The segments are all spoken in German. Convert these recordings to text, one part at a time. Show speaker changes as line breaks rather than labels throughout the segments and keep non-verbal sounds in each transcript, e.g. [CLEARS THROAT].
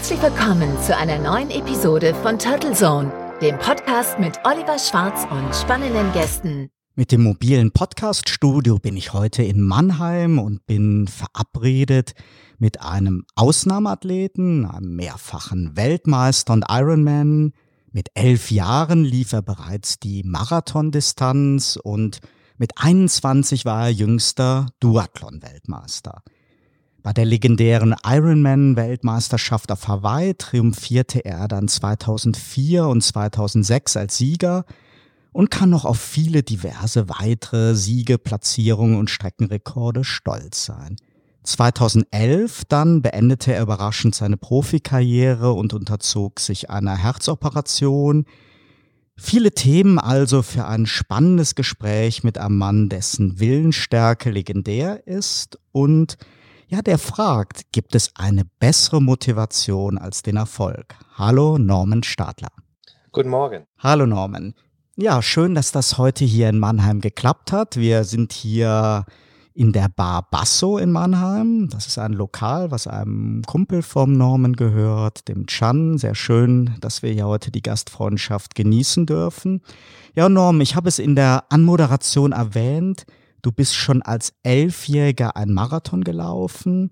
Herzlich willkommen zu einer neuen Episode von Turtle Zone, dem Podcast mit Oliver Schwarz und spannenden Gästen.
Mit dem mobilen Podcast-Studio bin ich heute in Mannheim und bin verabredet mit einem Ausnahmeathleten, einem mehrfachen Weltmeister und Ironman. Mit elf Jahren lief er bereits die Marathondistanz und mit 21 war er jüngster Duathlon-Weltmeister. Bei der legendären Ironman-Weltmeisterschaft auf Hawaii triumphierte er dann 2004 und 2006 als Sieger und kann noch auf viele diverse weitere Siege, Platzierungen und Streckenrekorde stolz sein. 2011 dann beendete er überraschend seine Profikarriere und unterzog sich einer Herzoperation. Viele Themen also für ein spannendes Gespräch mit einem Mann, dessen Willensstärke legendär ist und ja, der fragt, gibt es eine bessere Motivation als den Erfolg? Hallo Norman Stadler.
Guten Morgen.
Hallo Norman. Ja, schön, dass das heute hier in Mannheim geklappt hat. Wir sind hier in der Bar Basso in Mannheim. Das ist ein Lokal, was einem Kumpel vom Norman gehört, dem Chan. Sehr schön, dass wir hier heute die Gastfreundschaft genießen dürfen. Ja, Norm, ich habe es in der Anmoderation erwähnt. Du bist schon als Elfjähriger ein Marathon gelaufen.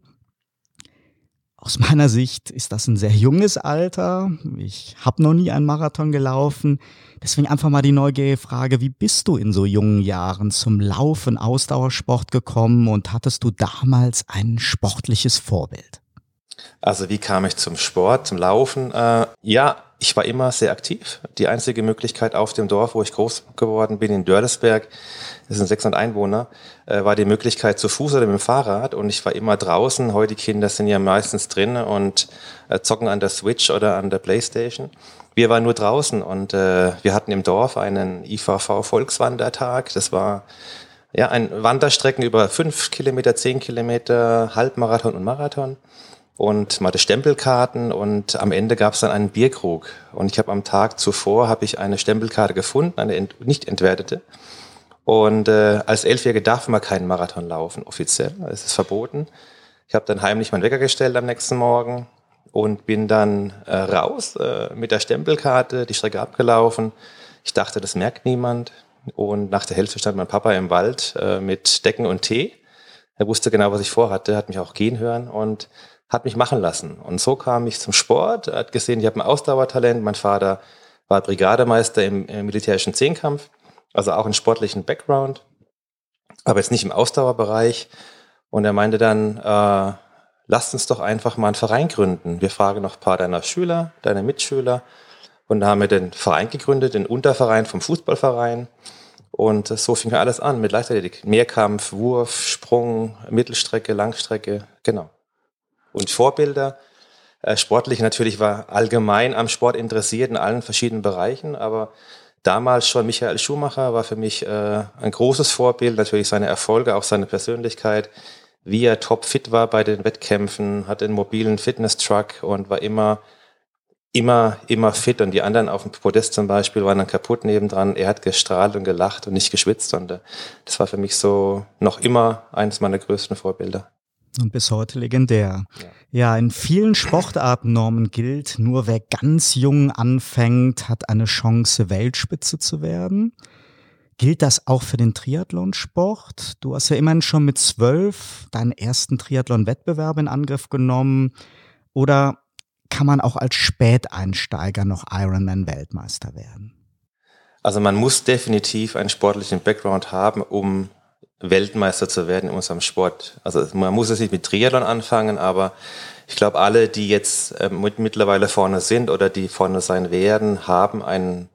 Aus meiner Sicht ist das ein sehr junges Alter. Ich habe noch nie einen Marathon gelaufen. Deswegen einfach mal die neugierige Frage, wie bist du in so jungen Jahren zum Laufen, Ausdauersport gekommen und hattest du damals ein sportliches Vorbild?
Also wie kam ich zum Sport, zum Laufen? Äh, ja, ich war immer sehr aktiv. Die einzige Möglichkeit auf dem Dorf, wo ich groß geworden bin, in Dörlesberg, das sind 600 Einwohner, äh, war die Möglichkeit zu Fuß oder mit dem Fahrrad. Und ich war immer draußen. Heute Kinder sind ja meistens drin und äh, zocken an der Switch oder an der Playstation. Wir waren nur draußen und äh, wir hatten im Dorf einen IVV-Volkswandertag. Das war ja ein Wanderstrecken über fünf Kilometer, zehn Kilometer, Halbmarathon und Marathon und mal die Stempelkarten und am Ende gab es dann einen Bierkrug und ich habe am Tag zuvor habe ich eine Stempelkarte gefunden, eine ent nicht entwertete und äh, als Elfjährige darf man keinen Marathon laufen offiziell, es ist verboten. Ich habe dann heimlich meinen Wecker gestellt am nächsten Morgen und bin dann äh, raus äh, mit der Stempelkarte, die Strecke abgelaufen. Ich dachte, das merkt niemand und nach der Hälfte stand mein Papa im Wald äh, mit Decken und Tee. Er wusste genau, was ich vorhatte, hat mich auch gehen hören und hat mich machen lassen. Und so kam ich zum Sport. Hat gesehen, ich habe ein Ausdauertalent. Mein Vater war Brigademeister im, im militärischen Zehnkampf, also auch einen sportlichen Background, aber jetzt nicht im Ausdauerbereich. Und er meinte dann, äh, lasst uns doch einfach mal einen Verein gründen. Wir fragen noch ein paar deiner Schüler, deiner Mitschüler. Und da haben wir den Verein gegründet, den Unterverein vom Fußballverein. Und so fing alles an mit Leichtathletik. Mehrkampf, Wurf, Sprung, Mittelstrecke, Langstrecke, genau und Vorbilder. Äh, sportlich natürlich war allgemein am Sport interessiert in allen verschiedenen Bereichen, aber damals schon Michael Schumacher war für mich äh, ein großes Vorbild, natürlich seine Erfolge, auch seine Persönlichkeit, wie er topfit war bei den Wettkämpfen, hat einen mobilen Fitness-Truck und war immer immer, immer fit und die anderen auf dem Podest zum Beispiel waren dann kaputt nebendran. Er hat gestrahlt und gelacht und nicht geschwitzt und äh, das war für mich so noch immer eines meiner größten Vorbilder.
Und bis heute legendär. Ja. ja, in vielen Sportartennormen gilt, nur wer ganz jung anfängt, hat eine Chance, Weltspitze zu werden. Gilt das auch für den Triathlonsport? Du hast ja immerhin schon mit zwölf deinen ersten Triathlon-Wettbewerb in Angriff genommen. Oder kann man auch als Späteinsteiger noch Ironman-Weltmeister werden?
Also man muss definitiv einen sportlichen Background haben, um Weltmeister zu werden in unserem Sport. Also man muss es nicht mit Triathlon anfangen, aber ich glaube, alle, die jetzt äh, mit, mittlerweile vorne sind oder die vorne sein werden, haben einen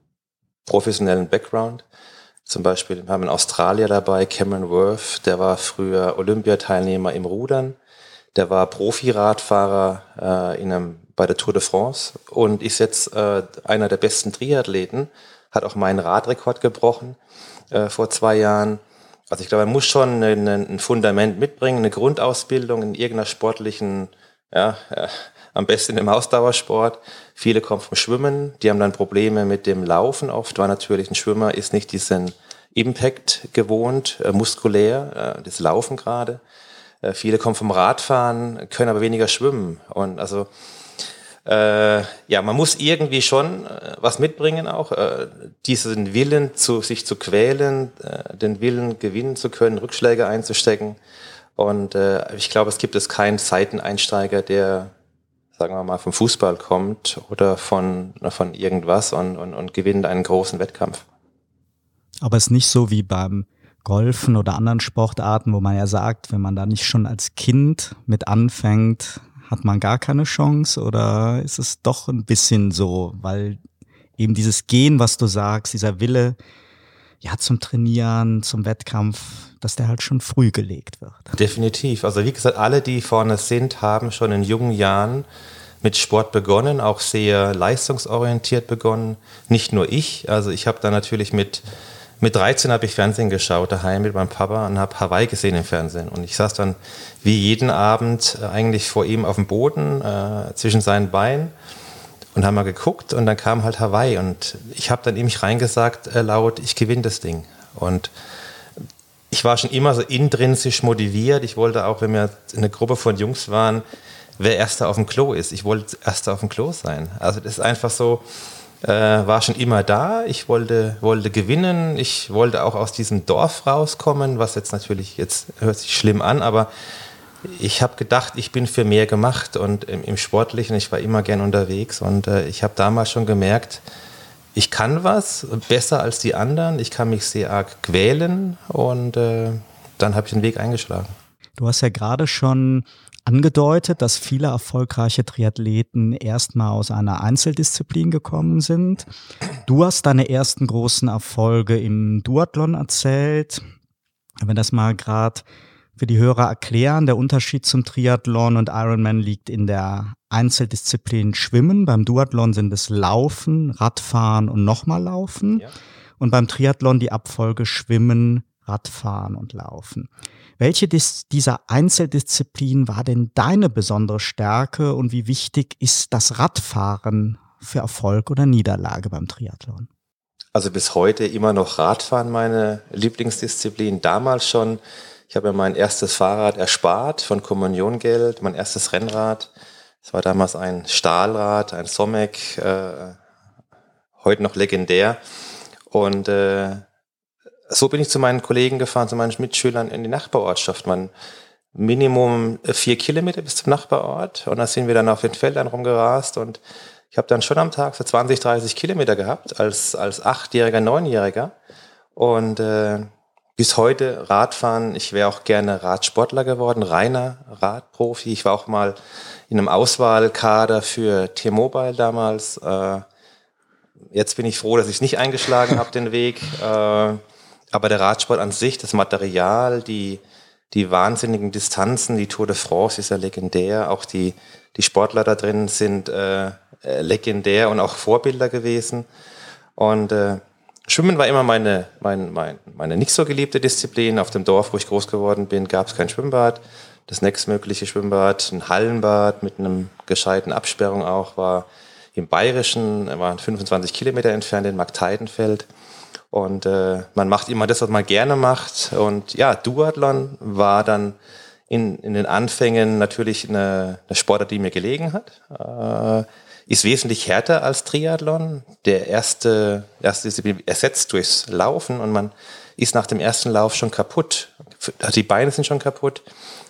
professionellen Background. Zum Beispiel wir haben einen Australier dabei, Cameron Worth, der war früher Olympiateilnehmer im Rudern, der war Profiradfahrer äh, bei der Tour de France und ist jetzt äh, einer der besten Triathleten, hat auch meinen Radrekord gebrochen äh, vor zwei Jahren also ich glaube, man muss schon ein, ein Fundament mitbringen, eine Grundausbildung in irgendeiner sportlichen, ja, ja, am besten im Ausdauersport. Viele kommen vom Schwimmen, die haben dann Probleme mit dem Laufen oft, weil natürlich ein Schwimmer ist nicht diesen Impact gewohnt, äh, muskulär, äh, das Laufen gerade. Äh, viele kommen vom Radfahren, können aber weniger schwimmen. Und also äh, ja, man muss irgendwie schon äh, was mitbringen auch, äh, diesen Willen zu sich zu quälen, äh, den Willen gewinnen zu können, Rückschläge einzustecken. Und äh, ich glaube, es gibt es keinen Seiteneinsteiger, der, sagen wir mal, vom Fußball kommt oder von, von irgendwas und, und, und gewinnt einen großen Wettkampf.
Aber es ist nicht so wie beim Golfen oder anderen Sportarten, wo man ja sagt, wenn man da nicht schon als Kind mit anfängt, hat man gar keine Chance oder ist es doch ein bisschen so, weil eben dieses Gehen, was du sagst, dieser Wille, ja, zum Trainieren, zum Wettkampf, dass der halt schon früh gelegt wird.
Definitiv. Also wie gesagt, alle, die vorne sind, haben schon in jungen Jahren mit Sport begonnen, auch sehr leistungsorientiert begonnen. Nicht nur ich, also ich habe da natürlich mit mit 13 habe ich Fernsehen geschaut, daheim mit meinem Papa und habe Hawaii gesehen im Fernsehen. Und ich saß dann wie jeden Abend äh, eigentlich vor ihm auf dem Boden äh, zwischen seinen Beinen und haben mal geguckt und dann kam halt Hawaii und ich habe dann ihm reingesagt äh, laut, ich gewinne das Ding. Und ich war schon immer so intrinsisch motiviert. Ich wollte auch, wenn wir eine Gruppe von Jungs waren, wer erster auf dem Klo ist. Ich wollte erster auf dem Klo sein. Also das ist einfach so, äh, war schon immer da. Ich wollte, wollte gewinnen. Ich wollte auch aus diesem Dorf rauskommen, was jetzt natürlich, jetzt hört sich schlimm an, aber ich habe gedacht, ich bin für mehr gemacht und im, im Sportlichen, ich war immer gern unterwegs und äh, ich habe damals schon gemerkt, ich kann was besser als die anderen, ich kann mich sehr arg quälen und äh, dann habe ich den Weg eingeschlagen.
Du hast ja gerade schon angedeutet, dass viele erfolgreiche Triathleten erstmal aus einer Einzeldisziplin gekommen sind. Du hast deine ersten großen Erfolge im Duathlon erzählt. Wenn wir das mal gerade für die Hörer erklären, der Unterschied zum Triathlon und Ironman liegt in der Einzeldisziplin Schwimmen. Beim Duathlon sind es Laufen, Radfahren und nochmal Laufen. Ja. Und beim Triathlon die Abfolge Schwimmen, Radfahren und Laufen. Welche dieser Einzeldisziplinen war denn deine besondere Stärke und wie wichtig ist das Radfahren für Erfolg oder Niederlage beim Triathlon?
Also bis heute immer noch Radfahren meine Lieblingsdisziplin. Damals schon. Ich habe mir mein erstes Fahrrad erspart von Kommuniongeld, mein erstes Rennrad. Es war damals ein Stahlrad, ein Somek, äh, heute noch legendär. Und äh, so bin ich zu meinen Kollegen gefahren, zu meinen Mitschülern in die Nachbarortschaft. Man Minimum vier Kilometer bis zum Nachbarort und da sind wir dann auf den Feldern rumgerast und ich habe dann schon am Tag so 20, 30 Kilometer gehabt als, als Achtjähriger, Neunjähriger und äh, bis heute Radfahren. Ich wäre auch gerne Radsportler geworden, reiner Radprofi. Ich war auch mal in einem Auswahlkader für T-Mobile damals. Äh, jetzt bin ich froh, dass ich nicht eingeschlagen habe, den Weg. Äh, aber der Radsport an sich, das Material, die, die wahnsinnigen Distanzen, die Tour de France ist ja legendär, auch die, die Sportler da drin sind äh, äh, legendär und auch Vorbilder gewesen. Und äh, Schwimmen war immer meine, mein, mein, meine nicht so geliebte Disziplin. Auf dem Dorf, wo ich groß geworden bin, gab es kein Schwimmbad. Das nächstmögliche Schwimmbad, ein Hallenbad mit einem gescheiten Absperrung auch, war im Bayerischen, war 25 Kilometer entfernt in Markteidenfeld. Und äh, man macht immer das, was man gerne macht. Und ja, Duathlon war dann in, in den Anfängen natürlich eine, eine Sportart, die mir gelegen hat. Äh, ist wesentlich härter als Triathlon. Der erste, erste Disziplin ersetzt durchs Laufen und man ist nach dem ersten Lauf schon kaputt. Die Beine sind schon kaputt.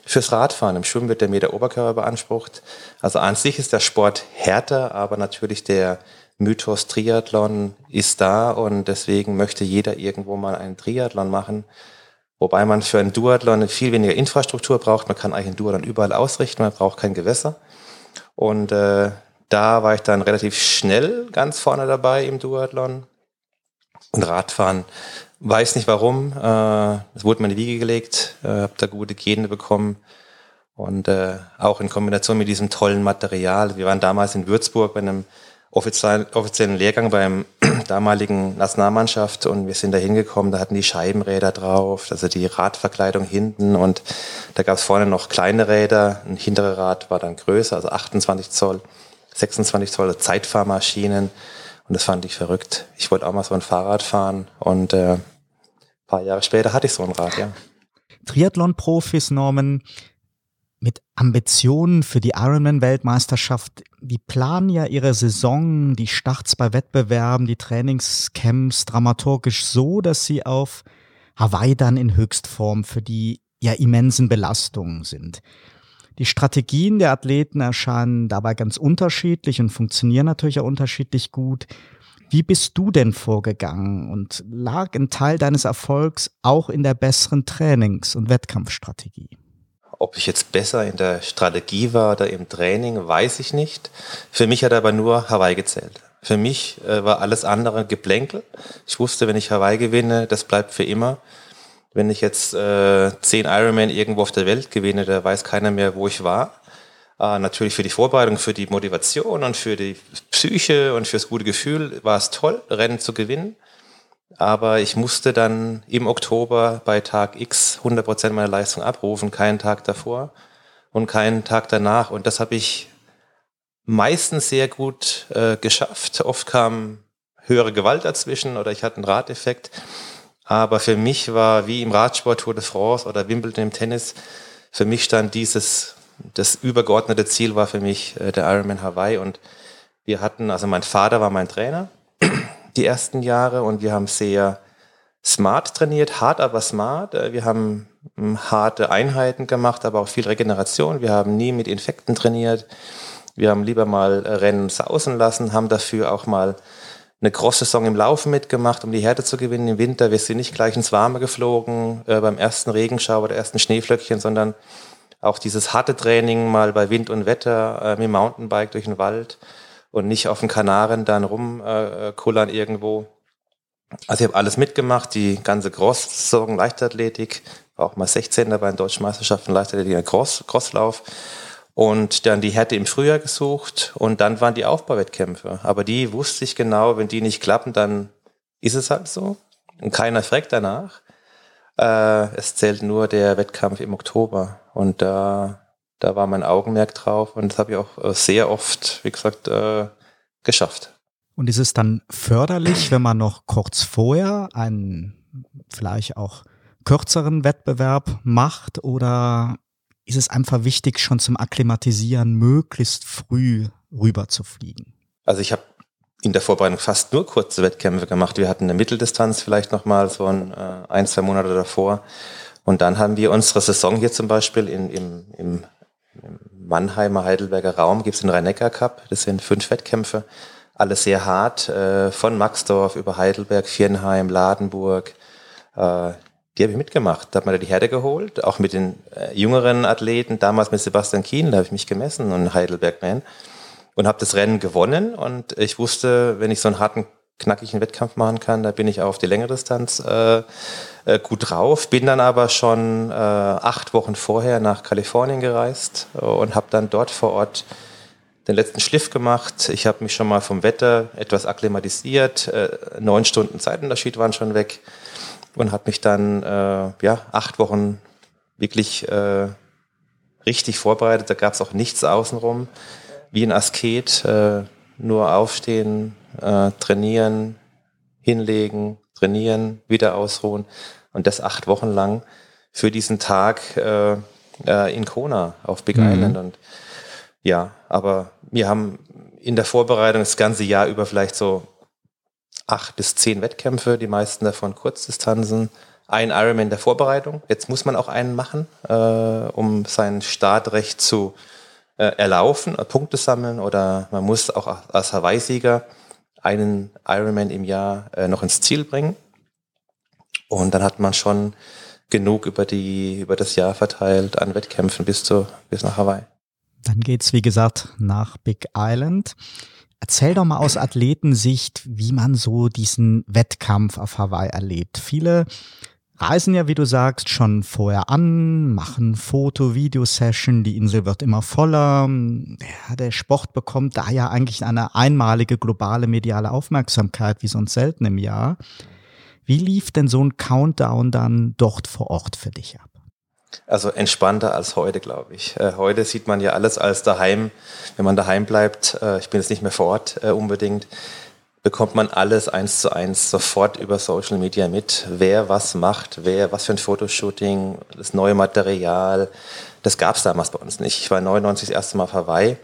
Fürs Radfahren, im Schwimmen wird der Meter Oberkörper beansprucht. Also an sich ist der Sport härter, aber natürlich der, Mythos Triathlon ist da und deswegen möchte jeder irgendwo mal einen Triathlon machen. Wobei man für einen Duathlon viel weniger Infrastruktur braucht. Man kann eigentlich einen Duathlon überall ausrichten, man braucht kein Gewässer. Und äh, da war ich dann relativ schnell ganz vorne dabei im Duathlon. Und Radfahren, weiß nicht warum. Äh, es wurde mir in die Wiege gelegt, äh, habe da gute Gene bekommen. Und äh, auch in Kombination mit diesem tollen Material. Wir waren damals in Würzburg bei einem offiziellen, offiziellen Lehrgang beim [CLEARS THROAT] damaligen Nationalmannschaft und wir sind da hingekommen, da hatten die Scheibenräder drauf, also die Radverkleidung hinten und da gab es vorne noch kleine Räder, ein hintere Rad war dann größer, also 28 Zoll, 26 Zoll Zeitfahrmaschinen und das fand ich verrückt. Ich wollte auch mal so ein Fahrrad fahren und äh, paar Jahre später hatte ich so ein Rad, ja.
Triathlon-Profis, Norman, mit Ambitionen für die Ironman-Weltmeisterschaft. Die planen ja ihre Saison, die Starts bei Wettbewerben, die Trainingscamps dramaturgisch so, dass sie auf Hawaii dann in Höchstform für die ja immensen Belastungen sind. Die Strategien der Athleten erscheinen dabei ganz unterschiedlich und funktionieren natürlich auch unterschiedlich gut. Wie bist du denn vorgegangen und lag ein Teil deines Erfolgs auch in der besseren Trainings- und Wettkampfstrategie?
Ob ich jetzt besser in der Strategie war oder im Training, weiß ich nicht. Für mich hat aber nur Hawaii gezählt. Für mich äh, war alles andere Geplänkel. Ich wusste, wenn ich Hawaii gewinne, das bleibt für immer. Wenn ich jetzt äh, zehn Ironman irgendwo auf der Welt gewinne, da weiß keiner mehr, wo ich war. Äh, natürlich für die Vorbereitung, für die Motivation und für die Psyche und fürs gute Gefühl war es toll, Rennen zu gewinnen. Aber ich musste dann im Oktober bei Tag X 100 Prozent meiner Leistung abrufen, keinen Tag davor und keinen Tag danach. Und das habe ich meistens sehr gut äh, geschafft. Oft kam höhere Gewalt dazwischen oder ich hatte einen Radeffekt. Aber für mich war wie im Radsport Tour de France oder Wimbledon im Tennis, für mich stand dieses, das übergeordnete Ziel war für mich äh, der Ironman Hawaii und wir hatten, also mein Vater war mein Trainer die ersten Jahre und wir haben sehr smart trainiert, hart aber smart. Äh, wir haben hm, harte Einheiten gemacht, aber auch viel Regeneration. Wir haben nie mit Infekten trainiert. Wir haben lieber mal Rennen sausen lassen, haben dafür auch mal eine Cross-Saison im Laufen mitgemacht, um die Härte zu gewinnen im Winter. Wir sind nicht gleich ins Warme geflogen äh, beim ersten Regenschauer oder ersten Schneeflöckchen, sondern auch dieses harte Training mal bei Wind und Wetter äh, mit Mountainbike durch den Wald und nicht auf den Kanaren dann rumkullern äh, irgendwo. Also ich habe alles mitgemacht, die ganze Cross-Saison, Leichtathletik, auch mal 16. bei den Deutschen Meisterschaften Leichtathletik, Cross, Crosslauf und dann die Härte im Frühjahr gesucht und dann waren die Aufbauwettkämpfe. Aber die wusste ich genau, wenn die nicht klappen, dann ist es halt so. Und keiner fragt danach. Äh, es zählt nur der Wettkampf im Oktober. Und da, da war mein Augenmerk drauf und das habe ich auch äh, sehr oft, wie gesagt, äh, geschafft.
Und ist es dann förderlich, wenn man noch kurz vorher einen vielleicht auch kürzeren Wettbewerb macht oder ist es einfach wichtig, schon zum Akklimatisieren möglichst früh rüber zu fliegen?
Also ich habe in der Vorbereitung fast nur kurze Wettkämpfe gemacht. Wir hatten eine Mitteldistanz vielleicht nochmal so ein, äh, ein, zwei Monate davor. Und dann haben wir unsere Saison hier zum Beispiel in, im, im, im Mannheimer Heidelberger Raum, gibt es den Rhein-Neckar-Cup. Das sind fünf Wettkämpfe, alles sehr hart, äh, von Maxdorf über Heidelberg, Viernheim, Ladenburg, äh, die habe ich mitgemacht. Da hat man da die Herde geholt, auch mit den äh, jüngeren Athleten, damals mit Sebastian Kien, da habe ich mich gemessen und Heidelberg-Man und habe das Rennen gewonnen und ich wusste, wenn ich so einen harten, knackigen Wettkampf machen kann, da bin ich auf die längere Distanz äh, äh, gut drauf. Bin dann aber schon äh, acht Wochen vorher nach Kalifornien gereist und habe dann dort vor Ort den letzten Schliff gemacht. Ich habe mich schon mal vom Wetter etwas akklimatisiert. Äh, neun Stunden Zeitunterschied waren schon weg und habe mich dann äh, ja acht Wochen wirklich äh, richtig vorbereitet. Da gab es auch nichts außenrum, wie ein Asket, äh, nur aufstehen, äh, trainieren, hinlegen, trainieren, wieder ausruhen und das acht Wochen lang für diesen Tag äh, äh, in Kona auf Big mhm. Island und ja, aber wir haben in der Vorbereitung das ganze Jahr über vielleicht so acht bis zehn Wettkämpfe, die meisten davon Kurzdistanzen, ein Ironman der Vorbereitung. Jetzt muss man auch einen machen, äh, um sein Startrecht zu äh, erlaufen, Punkte sammeln oder man muss auch als Hawaii-Sieger einen Ironman im Jahr äh, noch ins Ziel bringen. Und dann hat man schon genug über die über das Jahr verteilt an Wettkämpfen bis zu bis nach Hawaii.
Dann geht's wie gesagt nach Big Island. Erzähl doch mal aus Athletensicht, wie man so diesen Wettkampf auf Hawaii erlebt. Viele reisen ja, wie du sagst, schon vorher an, machen Foto, Videosession, die Insel wird immer voller. Ja, der Sport bekommt da ja eigentlich eine einmalige globale mediale Aufmerksamkeit, wie sonst selten im Jahr. Wie lief denn so ein Countdown dann dort vor Ort für dich ab?
Also entspannter als heute, glaube ich. Äh, heute sieht man ja alles als daheim, wenn man daheim bleibt. Äh, ich bin jetzt nicht mehr vor Ort äh, unbedingt. Bekommt man alles eins zu eins sofort über Social Media mit, wer was macht, wer was für ein Fotoshooting, das neue Material. Das gab es damals bei uns nicht. Ich war 99 das erste Mal auf Hawaii.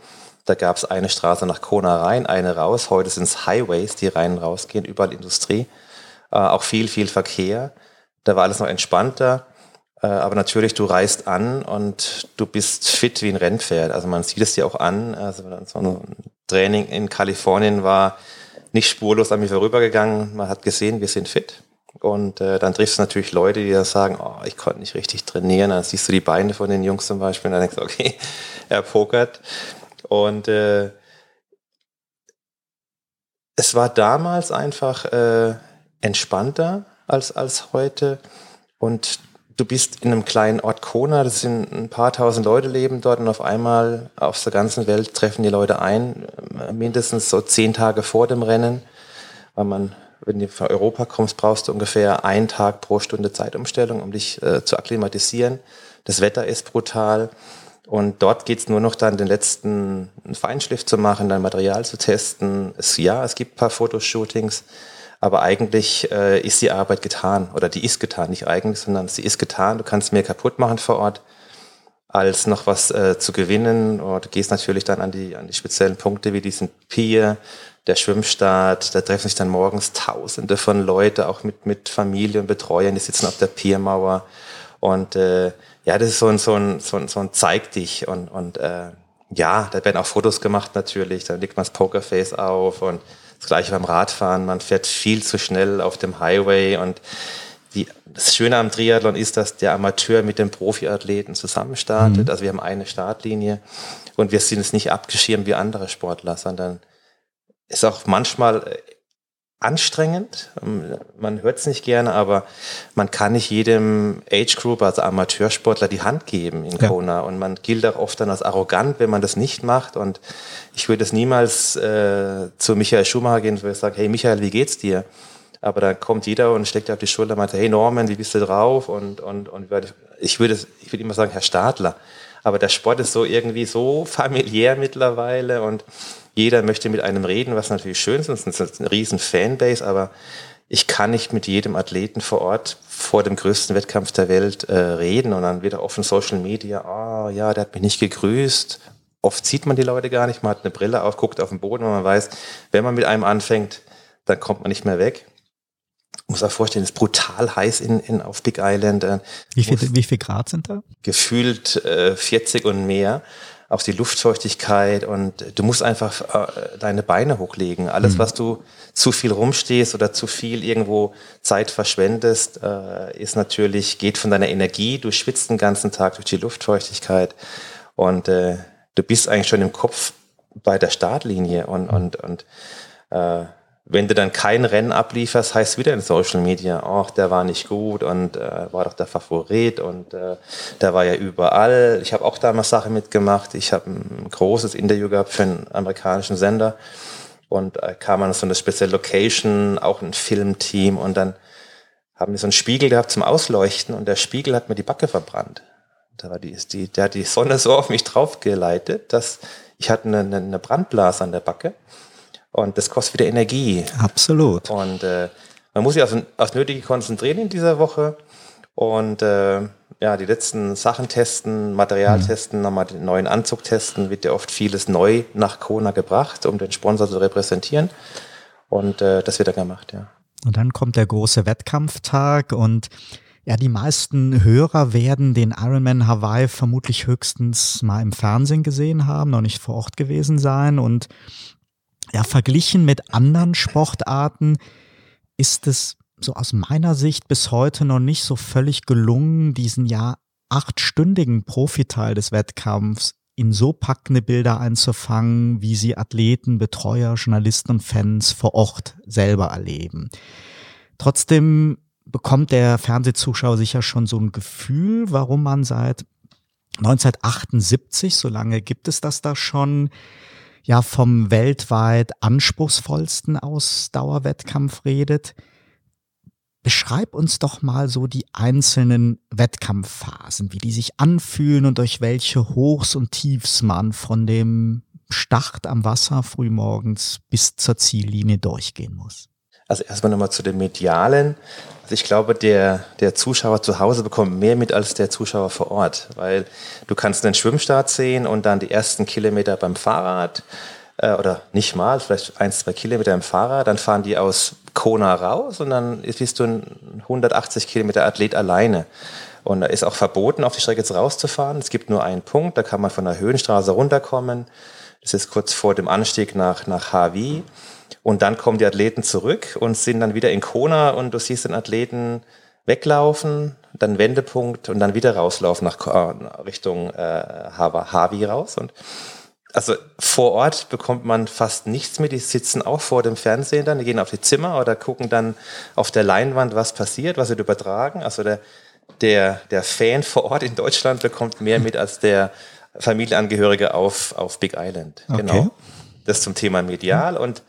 Da gab es eine Straße nach Kona rein, eine raus. Heute sind es Highways, die rein und rausgehen, überall Industrie. Äh, auch viel, viel Verkehr. Da war alles noch entspannter. Äh, aber natürlich, du reist an und du bist fit wie ein Rennpferd. Also man sieht es dir auch an. Also so ein Training in Kalifornien war nicht spurlos an mir vorübergegangen. Man hat gesehen, wir sind fit. Und äh, dann triffst du natürlich Leute, die da sagen, oh, ich konnte nicht richtig trainieren. Dann siehst du die Beine von den Jungs zum Beispiel und dann denkst du, okay, [LAUGHS] er pokert. Und äh, es war damals einfach äh, entspannter als, als heute. Und du bist in einem kleinen Ort Kona, das sind ein paar tausend Leute leben dort und auf einmal auf der ganzen Welt treffen die Leute ein, mindestens so zehn Tage vor dem Rennen, weil man, wenn du von Europa kommst, brauchst du ungefähr einen Tag pro Stunde Zeitumstellung, um dich äh, zu akklimatisieren. Das Wetter ist brutal und dort geht's nur noch dann den letzten Feinschliff zu machen, dein Material zu testen. Es, ja, es gibt ein paar Fotoshootings, aber eigentlich äh, ist die Arbeit getan oder die ist getan, nicht eigentlich, sondern sie ist getan. Du kannst mehr kaputt machen vor Ort, als noch was äh, zu gewinnen. Und du gehst natürlich dann an die, an die speziellen Punkte wie diesen Pier, der Schwimmstart. Da treffen sich dann morgens Tausende von Leuten, auch mit, mit Familie und Betreuern, die sitzen auf der Piermauer. Und äh, ja, das ist so ein, so ein, so ein, so ein Zeig dich und, und äh, ja, da werden auch Fotos gemacht natürlich, da legt man das Pokerface auf und das gleiche beim Radfahren, man fährt viel zu schnell auf dem Highway und die, das Schöne am Triathlon ist, dass der Amateur mit dem Profiathleten zusammenstartet. Mhm. Also wir haben eine Startlinie und wir sind es nicht abgeschirmt wie andere Sportler, sondern ist auch manchmal äh, anstrengend. Ähm, man hört es nicht gerne, aber man kann nicht jedem Age Group, also Amateursportler, die Hand geben in Kona. Ja. Und man gilt auch oft dann als arrogant, wenn man das nicht macht. Und ich würde es niemals äh, zu Michael Schumacher gehen, wo ich sage, hey Michael, wie geht's dir? Aber dann kommt jeder und steckt dir auf die Schulter und meint, hey Norman, wie bist du drauf? Und, und, und ich würde, ich würde immer sagen, Herr Stadler. Aber der Sport ist so irgendwie so familiär mittlerweile und jeder möchte mit einem reden, was natürlich schön ist. Es ist eine riesen Fanbase, aber ich kann nicht mit jedem Athleten vor Ort vor dem größten Wettkampf der Welt äh, reden und dann wieder offen Social Media, ah oh, ja, der hat mich nicht gegrüßt. Oft sieht man die Leute gar nicht, man hat eine Brille auf, guckt auf den Boden und man weiß, wenn man mit einem anfängt, dann kommt man nicht mehr weg. Ich muss auch vorstellen, es ist brutal heiß in, in, auf Big Island. Äh,
wie viel, wie viel Grad sind da?
Gefühlt äh, 40 und mehr auch die Luftfeuchtigkeit und du musst einfach äh, deine Beine hochlegen. Alles, mhm. was du zu viel rumstehst oder zu viel irgendwo Zeit verschwendest, äh, ist natürlich, geht von deiner Energie. Du schwitzt den ganzen Tag durch die Luftfeuchtigkeit und äh, du bist eigentlich schon im Kopf bei der Startlinie und, und, und äh, wenn du dann kein Rennen ablieferst, heißt wieder in Social Media, ach, der war nicht gut und äh, war doch der Favorit und äh, der war ja überall. Ich habe auch damals Sachen mitgemacht. Ich habe ein großes Interview gehabt für einen amerikanischen Sender und äh, kam an so eine spezielle Location, auch ein Filmteam und dann haben wir so einen Spiegel gehabt zum Ausleuchten und der Spiegel hat mir die Backe verbrannt. Da war die, die, der hat die Sonne so auf mich draufgeleitet, dass ich hatte eine, eine Brandblase an der Backe. Und das kostet wieder Energie.
Absolut.
Und äh, man muss sich auf, aufs Nötige konzentrieren in dieser Woche. Und äh, ja, die letzten Sachen testen, Material mhm. testen, nochmal den neuen Anzug testen, wird ja oft vieles neu nach Kona gebracht, um den Sponsor zu repräsentieren. Und äh, das wird dann gemacht, ja.
Und dann kommt der große Wettkampftag und ja, die meisten Hörer werden den Ironman Hawaii vermutlich höchstens mal im Fernsehen gesehen haben, noch nicht vor Ort gewesen sein. Und ja, verglichen mit anderen Sportarten ist es so aus meiner Sicht bis heute noch nicht so völlig gelungen, diesen ja achtstündigen Profiteil des Wettkampfs in so packende Bilder einzufangen, wie sie Athleten, Betreuer, Journalisten und Fans vor Ort selber erleben. Trotzdem bekommt der Fernsehzuschauer sicher schon so ein Gefühl, warum man seit 1978, so lange gibt es das da schon, ja vom weltweit anspruchsvollsten Ausdauerwettkampf redet. Beschreib uns doch mal so die einzelnen Wettkampfphasen, wie die sich anfühlen und durch welche Hochs und Tiefs man von dem Start am Wasser frühmorgens bis zur Ziellinie durchgehen muss?
Also erstmal nochmal zu dem Medialen. Also ich glaube, der, der Zuschauer zu Hause bekommt mehr mit als der Zuschauer vor Ort, weil du kannst einen Schwimmstart sehen und dann die ersten Kilometer beim Fahrrad äh, oder nicht mal, vielleicht ein, zwei Kilometer im Fahrrad, dann fahren die aus Kona raus und dann bist du ein 180 Kilometer Athlet alleine. Und da ist auch verboten, auf die Strecke jetzt rauszufahren. Es gibt nur einen Punkt, da kann man von der Höhenstraße runterkommen. Das ist kurz vor dem Anstieg nach, nach Havi. Und dann kommen die Athleten zurück und sind dann wieder in Kona und du siehst den Athleten weglaufen, dann Wendepunkt und dann wieder rauslaufen nach äh, Richtung äh, Havi raus. Und also vor Ort bekommt man fast nichts mit. Die sitzen auch vor dem Fernsehen dann, die gehen auf die Zimmer oder gucken dann auf der Leinwand, was passiert, was wird übertragen. Also der, der, der Fan vor Ort in Deutschland bekommt mehr mit als der Familienangehörige auf, auf Big Island. Okay. Genau. Das zum Thema medial. Und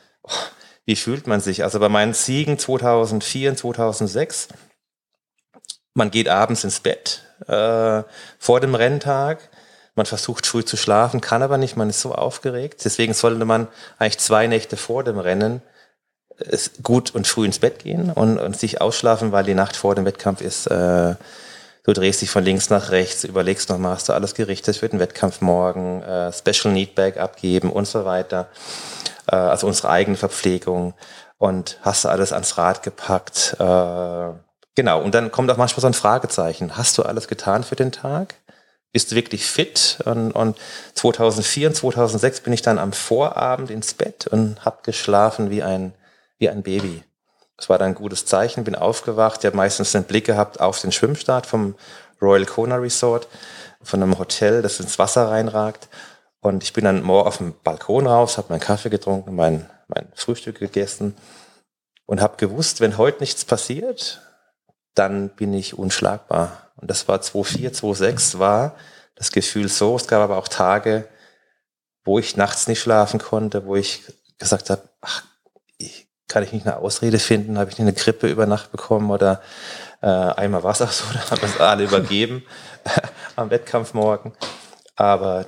wie fühlt man sich? Also bei meinen Siegen 2004 und 2006, man geht abends ins Bett äh, vor dem Renntag. Man versucht früh zu schlafen, kann aber nicht, man ist so aufgeregt. Deswegen sollte man eigentlich zwei Nächte vor dem Rennen gut und früh ins Bett gehen und, und sich ausschlafen, weil die Nacht vor dem Wettkampf ist, äh, du drehst dich von links nach rechts, überlegst nochmal, hast du alles gerichtet für den Wettkampf morgen, äh, Special Need Bag abgeben und so weiter. Äh, also unsere eigene Verpflegung und hast du alles ans Rad gepackt. Äh, genau, und dann kommt auch manchmal so ein Fragezeichen. Hast du alles getan für den Tag? Bist du wirklich fit? Und, und 2004 und 2006 bin ich dann am Vorabend ins Bett und habe geschlafen wie ein wie ein Baby. Das war dann ein gutes Zeichen, bin aufgewacht, ich habe meistens den Blick gehabt auf den Schwimmstart vom Royal Kona Resort, von einem Hotel, das ins Wasser reinragt. Und ich bin dann morgen auf dem Balkon raus, habe meinen Kaffee getrunken, mein, mein Frühstück gegessen und habe gewusst, wenn heute nichts passiert, dann bin ich unschlagbar. Und das war 2004, 2006 war das Gefühl so. Es gab aber auch Tage, wo ich nachts nicht schlafen konnte, wo ich gesagt habe, ach, ich kann ich nicht eine Ausrede finden, habe ich nicht eine Grippe über Nacht bekommen oder äh, einmal Wasser [LAUGHS] so, da haben wir es alle übergeben [LAUGHS] am Wettkampf morgen. Aber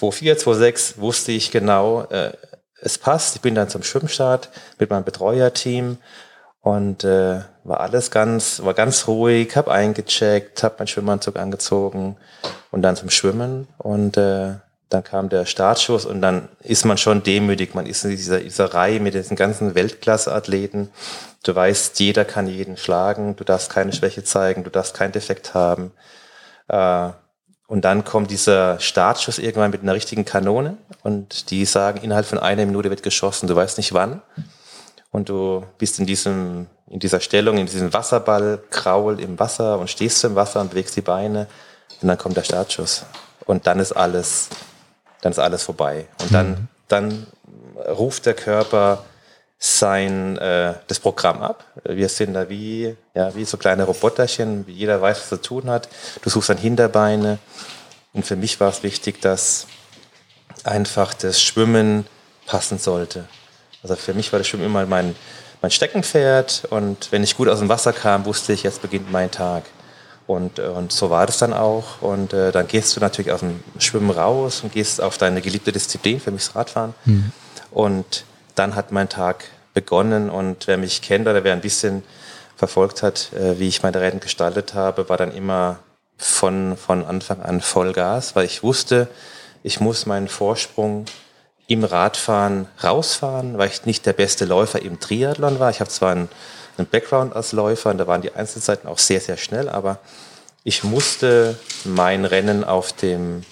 2,4, 2,6 wusste ich genau, äh, es passt. Ich bin dann zum Schwimmstart mit meinem Betreuerteam und äh, war alles ganz, war ganz ruhig, habe eingecheckt, habe meinen Schwimmanzug angezogen und dann zum Schwimmen und äh, dann kam der Startschuss und dann ist man schon demütig. Man ist in dieser, dieser Reihe mit diesen ganzen Weltklasse-Athleten. Du weißt, jeder kann jeden schlagen. Du darfst keine Schwäche zeigen. Du darfst keinen Defekt haben. Äh, und dann kommt dieser Startschuss irgendwann mit einer richtigen Kanone und die sagen, innerhalb von einer Minute wird geschossen. Du weißt nicht wann. Und du bist in diesem, in dieser Stellung, in diesem Wasserball, kraul im Wasser und stehst im Wasser und bewegst die Beine. Und dann kommt der Startschuss. Und dann ist alles dann ist alles vorbei. Und dann, mhm. dann ruft der Körper sein äh, das Programm ab. Wir sind da wie, ja, wie so kleine Roboterchen, jeder weiß, was er zu tun hat. Du suchst dann Hinterbeine. Und für mich war es wichtig, dass einfach das Schwimmen passen sollte. Also für mich war das Schwimmen immer mein, mein Steckenpferd und wenn ich gut aus dem Wasser kam, wusste ich, jetzt beginnt mein Tag. Und, äh, und so war das dann auch. Und äh, dann gehst du natürlich aus dem Schwimmen raus und gehst auf deine geliebte Disziplin, für mich das Radfahren. Mhm. Und dann hat mein Tag begonnen. Und wer mich kennt oder wer ein bisschen verfolgt hat, äh, wie ich meine Rennen gestaltet habe, war dann immer von, von Anfang an Vollgas, weil ich wusste, ich muss meinen Vorsprung im Radfahren rausfahren, weil ich nicht der beste Läufer im Triathlon war. Ich habe zwar einen einen Background als Läufer und da waren die Einzelzeiten auch sehr, sehr schnell, aber ich musste mein Rennen auf dem,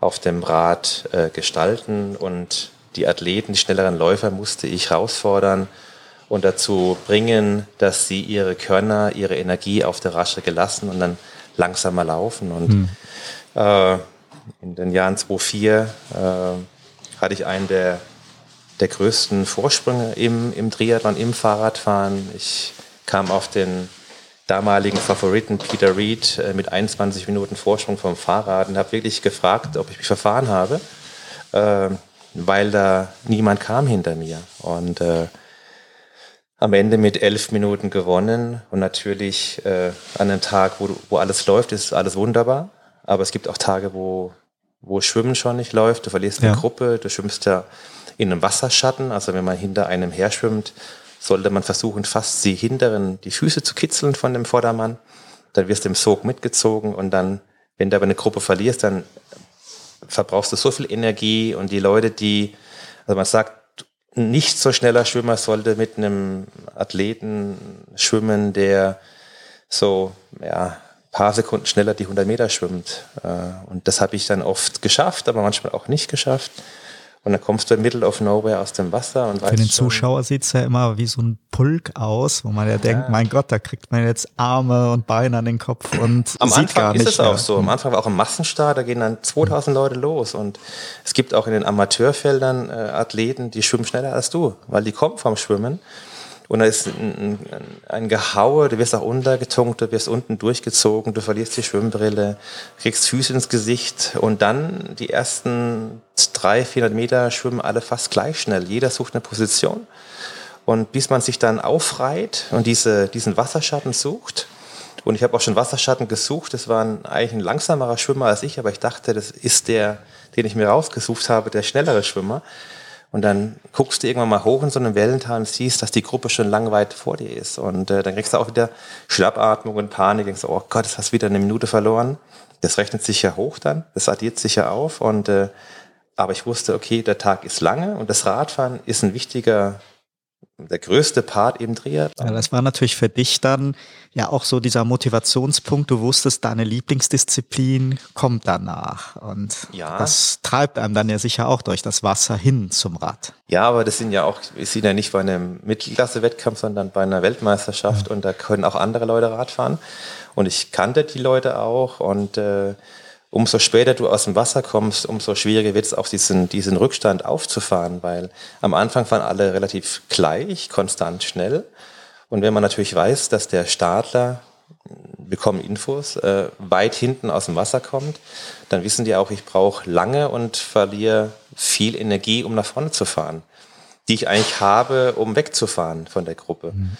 auf dem Rad äh, gestalten und die Athleten, die schnelleren Läufer musste ich herausfordern und dazu bringen, dass sie ihre Körner, ihre Energie auf der Rasche lassen und dann langsamer laufen. Und hm. äh, in den Jahren 2004 äh, hatte ich einen der der größten Vorsprünge im, im Triathlon, im Fahrradfahren. Ich kam auf den damaligen Favoriten Peter Reed äh, mit 21 Minuten Vorsprung vom Fahrrad und habe wirklich gefragt, ob ich mich verfahren habe, äh, weil da niemand kam hinter mir. Und äh, am Ende mit elf Minuten gewonnen und natürlich äh, an einem Tag, wo, wo alles läuft, ist alles wunderbar. Aber es gibt auch Tage, wo wo Schwimmen schon nicht läuft, du verlierst eine ja. Gruppe, du schwimmst ja in einem Wasserschatten, also wenn man hinter einem her schwimmt, sollte man versuchen, fast die hinteren, die Füße zu kitzeln von dem Vordermann. Dann wirst du im Sog mitgezogen und dann, wenn du aber eine Gruppe verlierst, dann verbrauchst du so viel Energie und die Leute, die, also man sagt, nicht so schneller Schwimmer sollte mit einem Athleten schwimmen, der so, ja, paar Sekunden schneller die 100 Meter schwimmt. Äh, und das habe ich dann oft geschafft, aber manchmal auch nicht geschafft. Und dann kommst du in Middle of Nowhere aus dem Wasser und
Für den Zuschauer sieht es ja immer wie so ein Pulk aus, wo man ja, ja, denkt, mein Gott, da kriegt man jetzt Arme und Beine an den Kopf und
Am
sieht
Anfang
gar
ist
nicht
es auch so. Am Anfang war auch ein Massenstart, da gehen dann 2000 Leute los. Und es gibt auch in den Amateurfeldern äh, Athleten, die schwimmen schneller als du, weil die kommen vom Schwimmen. Und da ist ein, ein, ein Gehaue, du wirst auch untergetunkt, du wirst unten durchgezogen, du verlierst die Schwimmbrille, kriegst Füße ins Gesicht und dann die ersten 300, 400 Meter schwimmen alle fast gleich schnell. Jeder sucht eine Position. Und bis man sich dann aufreiht und diese, diesen Wasserschatten sucht, und ich habe auch schon Wasserschatten gesucht, das war eigentlich ein langsamerer Schwimmer als ich, aber ich dachte, das ist der, den ich mir rausgesucht habe, der schnellere Schwimmer. Und dann guckst du irgendwann mal hoch in so einem Wellental und siehst, dass die Gruppe schon lang weit vor dir ist. Und äh, dann kriegst du auch wieder Schnappatmung und Panik. Denkst, oh Gott, das hast wieder eine Minute verloren. Das rechnet sich ja hoch dann, das addiert sich ja auf. Und äh, aber ich wusste, okay, der Tag ist lange und das Radfahren ist ein wichtiger der größte Part eben Triathlon.
Ja, das war natürlich für dich dann ja auch so dieser Motivationspunkt. Du wusstest, deine Lieblingsdisziplin kommt danach. Und ja. das treibt einem dann ja sicher auch durch das Wasser hin zum Rad.
Ja, aber das sind ja auch, wir sind ja nicht bei einem Mittelklasse-Wettkampf, sondern bei einer Weltmeisterschaft ja. und da können auch andere Leute Rad fahren. Und ich kannte die Leute auch und äh, umso später du aus dem Wasser kommst, umso schwieriger wird es auch diesen, diesen Rückstand aufzufahren, weil am Anfang fahren alle relativ gleich, konstant schnell. Und wenn man natürlich weiß, dass der Startler, bekommen Infos, äh, weit hinten aus dem Wasser kommt, dann wissen die auch, ich brauche lange und verliere viel Energie, um nach vorne zu fahren, die ich eigentlich habe, um wegzufahren von der Gruppe. Mhm.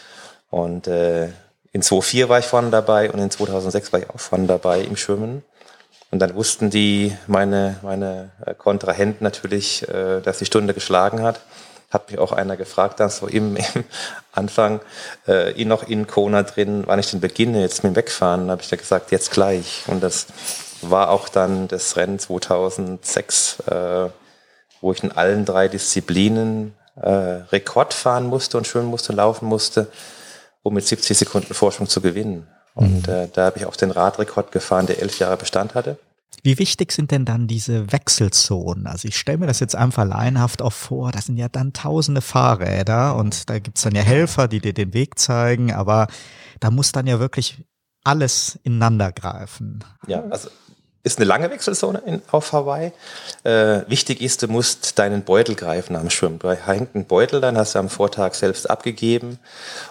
Und äh, in 2004 war ich vorne dabei und in 2006 war ich auch vorne dabei im Schwimmen. Und dann wussten die, meine, meine äh, Kontrahenten natürlich, äh, dass die Stunde geschlagen hat. Hat mich auch einer gefragt, dann so im, [LAUGHS] im Anfang, äh, noch in Kona drin, wann ich denn beginne, jetzt mit dem Wegfahren. habe ich da gesagt, jetzt gleich. Und das war auch dann das Rennen 2006, äh, wo ich in allen drei Disziplinen äh, Rekord fahren musste und schwimmen musste laufen musste, um mit 70 Sekunden Vorsprung zu gewinnen. Und mhm. äh, da habe ich auch den Radrekord gefahren, der elf Jahre Bestand hatte.
Wie wichtig sind denn dann diese Wechselzonen? Also ich stelle mir das jetzt einfach laienhaft auch vor, da sind ja dann tausende Fahrräder und da gibt's dann ja Helfer, die dir den Weg zeigen, aber da muss dann ja wirklich alles ineinander greifen.
Ja, also ist eine lange Wechselzone in, auf Hawaii. Äh, wichtig ist, du musst deinen Beutel greifen am Schwimmen. Du hängt einen Beutel, dann hast du am Vortag selbst abgegeben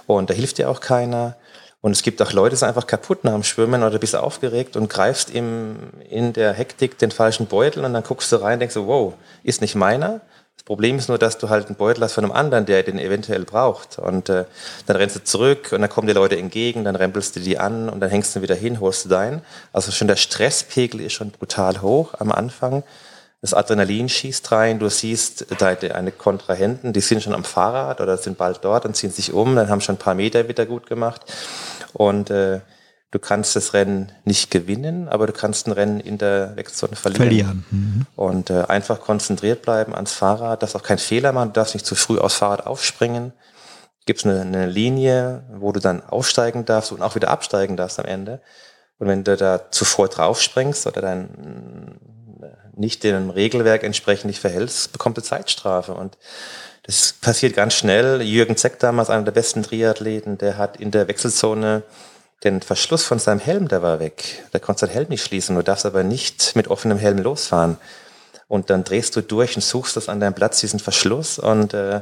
und da hilft dir auch keiner. Und es gibt auch Leute, die sind einfach kaputt nach dem Schwimmen oder bist aufgeregt und greifst im, in der Hektik den falschen Beutel und dann guckst du rein und denkst so, wow, ist nicht meiner. Das Problem ist nur, dass du halt einen Beutel hast von einem anderen, der den eventuell braucht. Und äh, dann rennst du zurück und dann kommen dir Leute entgegen, dann rempelst du die an und dann hängst du wieder hin, holst du deinen. Also schon der Stresspegel ist schon brutal hoch am Anfang. Das Adrenalin schießt rein, du siehst deine Kontrahenten, die sind schon am Fahrrad oder sind bald dort und ziehen sich um, dann haben schon ein paar Meter wieder gut gemacht. Und äh, du kannst das Rennen nicht gewinnen, aber du kannst ein Rennen in der Wechselzone verlieren. verlieren. Mhm. Und äh, einfach konzentriert bleiben ans Fahrrad, darfst auch keinen Fehler machen, du darfst nicht zu früh aufs Fahrrad aufspringen. Gibt es eine, eine Linie, wo du dann aufsteigen darfst und auch wieder absteigen darfst am Ende. Und wenn du da zuvor draufspringst oder dann nicht dem Regelwerk entsprechend nicht verhältst, bekommst du Zeitstrafe. Und das passiert ganz schnell. Jürgen Zeck damals, einer der besten Triathleten, der hat in der Wechselzone den Verschluss von seinem Helm, der war weg. Der konnte seinen Helm nicht schließen. Du darfst aber nicht mit offenem Helm losfahren. Und dann drehst du durch und suchst das an deinem Platz, diesen Verschluss. Und äh,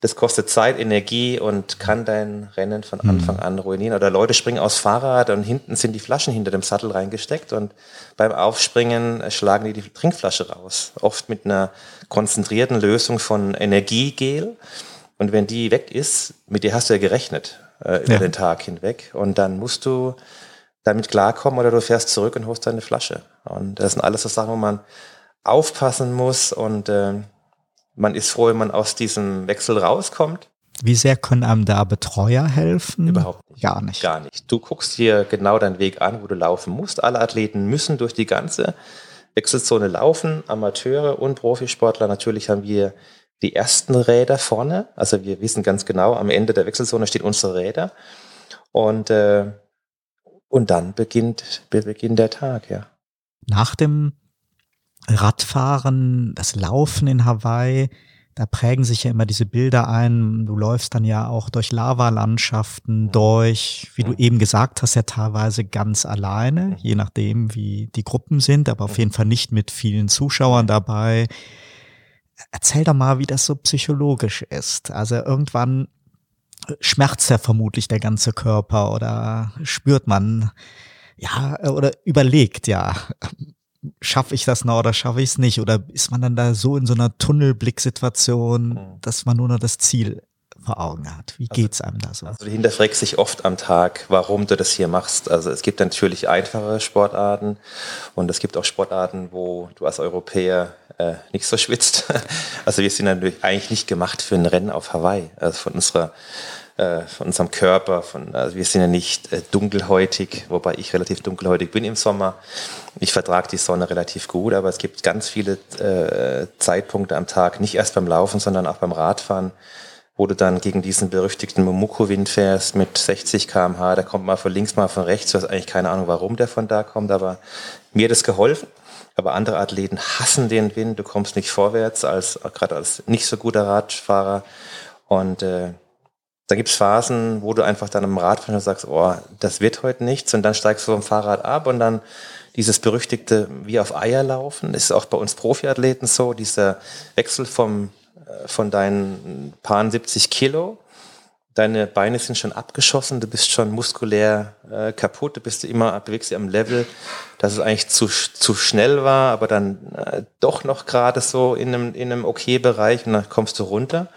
das kostet Zeit, Energie und kann dein Rennen von mhm. Anfang an ruinieren. Oder Leute springen aus Fahrrad und hinten sind die Flaschen hinter dem Sattel reingesteckt und beim Aufspringen schlagen die die Trinkflasche raus. Oft mit einer konzentrierten Lösung von Energiegel. Und wenn die weg ist, mit der hast du ja gerechnet äh, über ja. den Tag hinweg. Und dann musst du damit klarkommen oder du fährst zurück und holst deine Flasche. Und das sind alles so Sachen, wo man aufpassen muss und äh, man ist froh, wenn man aus diesem Wechsel rauskommt.
Wie sehr können einem da Betreuer helfen?
Überhaupt
nicht. Gar nicht.
Gar nicht. Du guckst dir genau deinen Weg an, wo du laufen musst. Alle Athleten müssen durch die ganze Wechselzone laufen, Amateure und Profisportler. Natürlich haben wir die ersten Räder vorne. Also wir wissen ganz genau, am Ende der Wechselzone stehen unsere Räder. Und, äh, und dann beginnt, beginnt der Tag, ja.
Nach dem Radfahren, das Laufen in Hawaii, da prägen sich ja immer diese Bilder ein. Du läufst dann ja auch durch Lavalandschaften mhm. durch, wie du eben gesagt hast, ja teilweise ganz alleine, mhm. je nachdem, wie die Gruppen sind, aber auf mhm. jeden Fall nicht mit vielen Zuschauern dabei. Erzähl doch mal, wie das so psychologisch ist. Also irgendwann schmerzt ja vermutlich der ganze Körper oder spürt man, ja, oder überlegt, ja, schaffe ich das noch oder schaffe ich es nicht? Oder ist man dann da so in so einer Tunnelblicksituation, mhm. dass man nur noch das Ziel vor Augen hat? Wie also, geht's einem da so?
Also du hinterfragst dich oft am Tag, warum du das hier machst. Also es gibt natürlich einfache Sportarten und es gibt auch Sportarten, wo du als Europäer äh, nicht so schwitzt. [LAUGHS] Also wir sind natürlich eigentlich nicht gemacht für ein Rennen auf Hawaii. Also von unserer äh, von unserem Körper. Von, also wir sind ja nicht äh, dunkelhäutig, wobei ich relativ dunkelhäutig bin im Sommer. Ich vertrage die Sonne relativ gut, aber es gibt ganz viele äh, Zeitpunkte am Tag, nicht erst beim Laufen, sondern auch beim Radfahren, wo du dann gegen diesen berüchtigten Momuko-Wind fährst mit 60 km/h. Der kommt mal von links, mal von rechts. Du hast eigentlich keine Ahnung, warum der von da kommt, aber mir hat es geholfen. Aber andere Athleten hassen den Wind. Du kommst nicht vorwärts, als gerade als nicht so guter Radfahrer. Und äh, da gibt es Phasen, wo du einfach dann im und sagst, oh, das wird heute nichts. Und dann steigst du vom Fahrrad ab und dann dieses berüchtigte wie auf Eier laufen, ist auch bei uns Profiathleten so, dieser Wechsel vom, äh, von deinen paar 70 Kilo. Deine Beine sind schon abgeschossen, du bist schon muskulär äh, kaputt, du bist immer, bewegst dich am Level, dass es eigentlich zu, zu schnell war, aber dann äh, doch noch gerade so in einem, in einem okay Bereich und dann kommst du runter.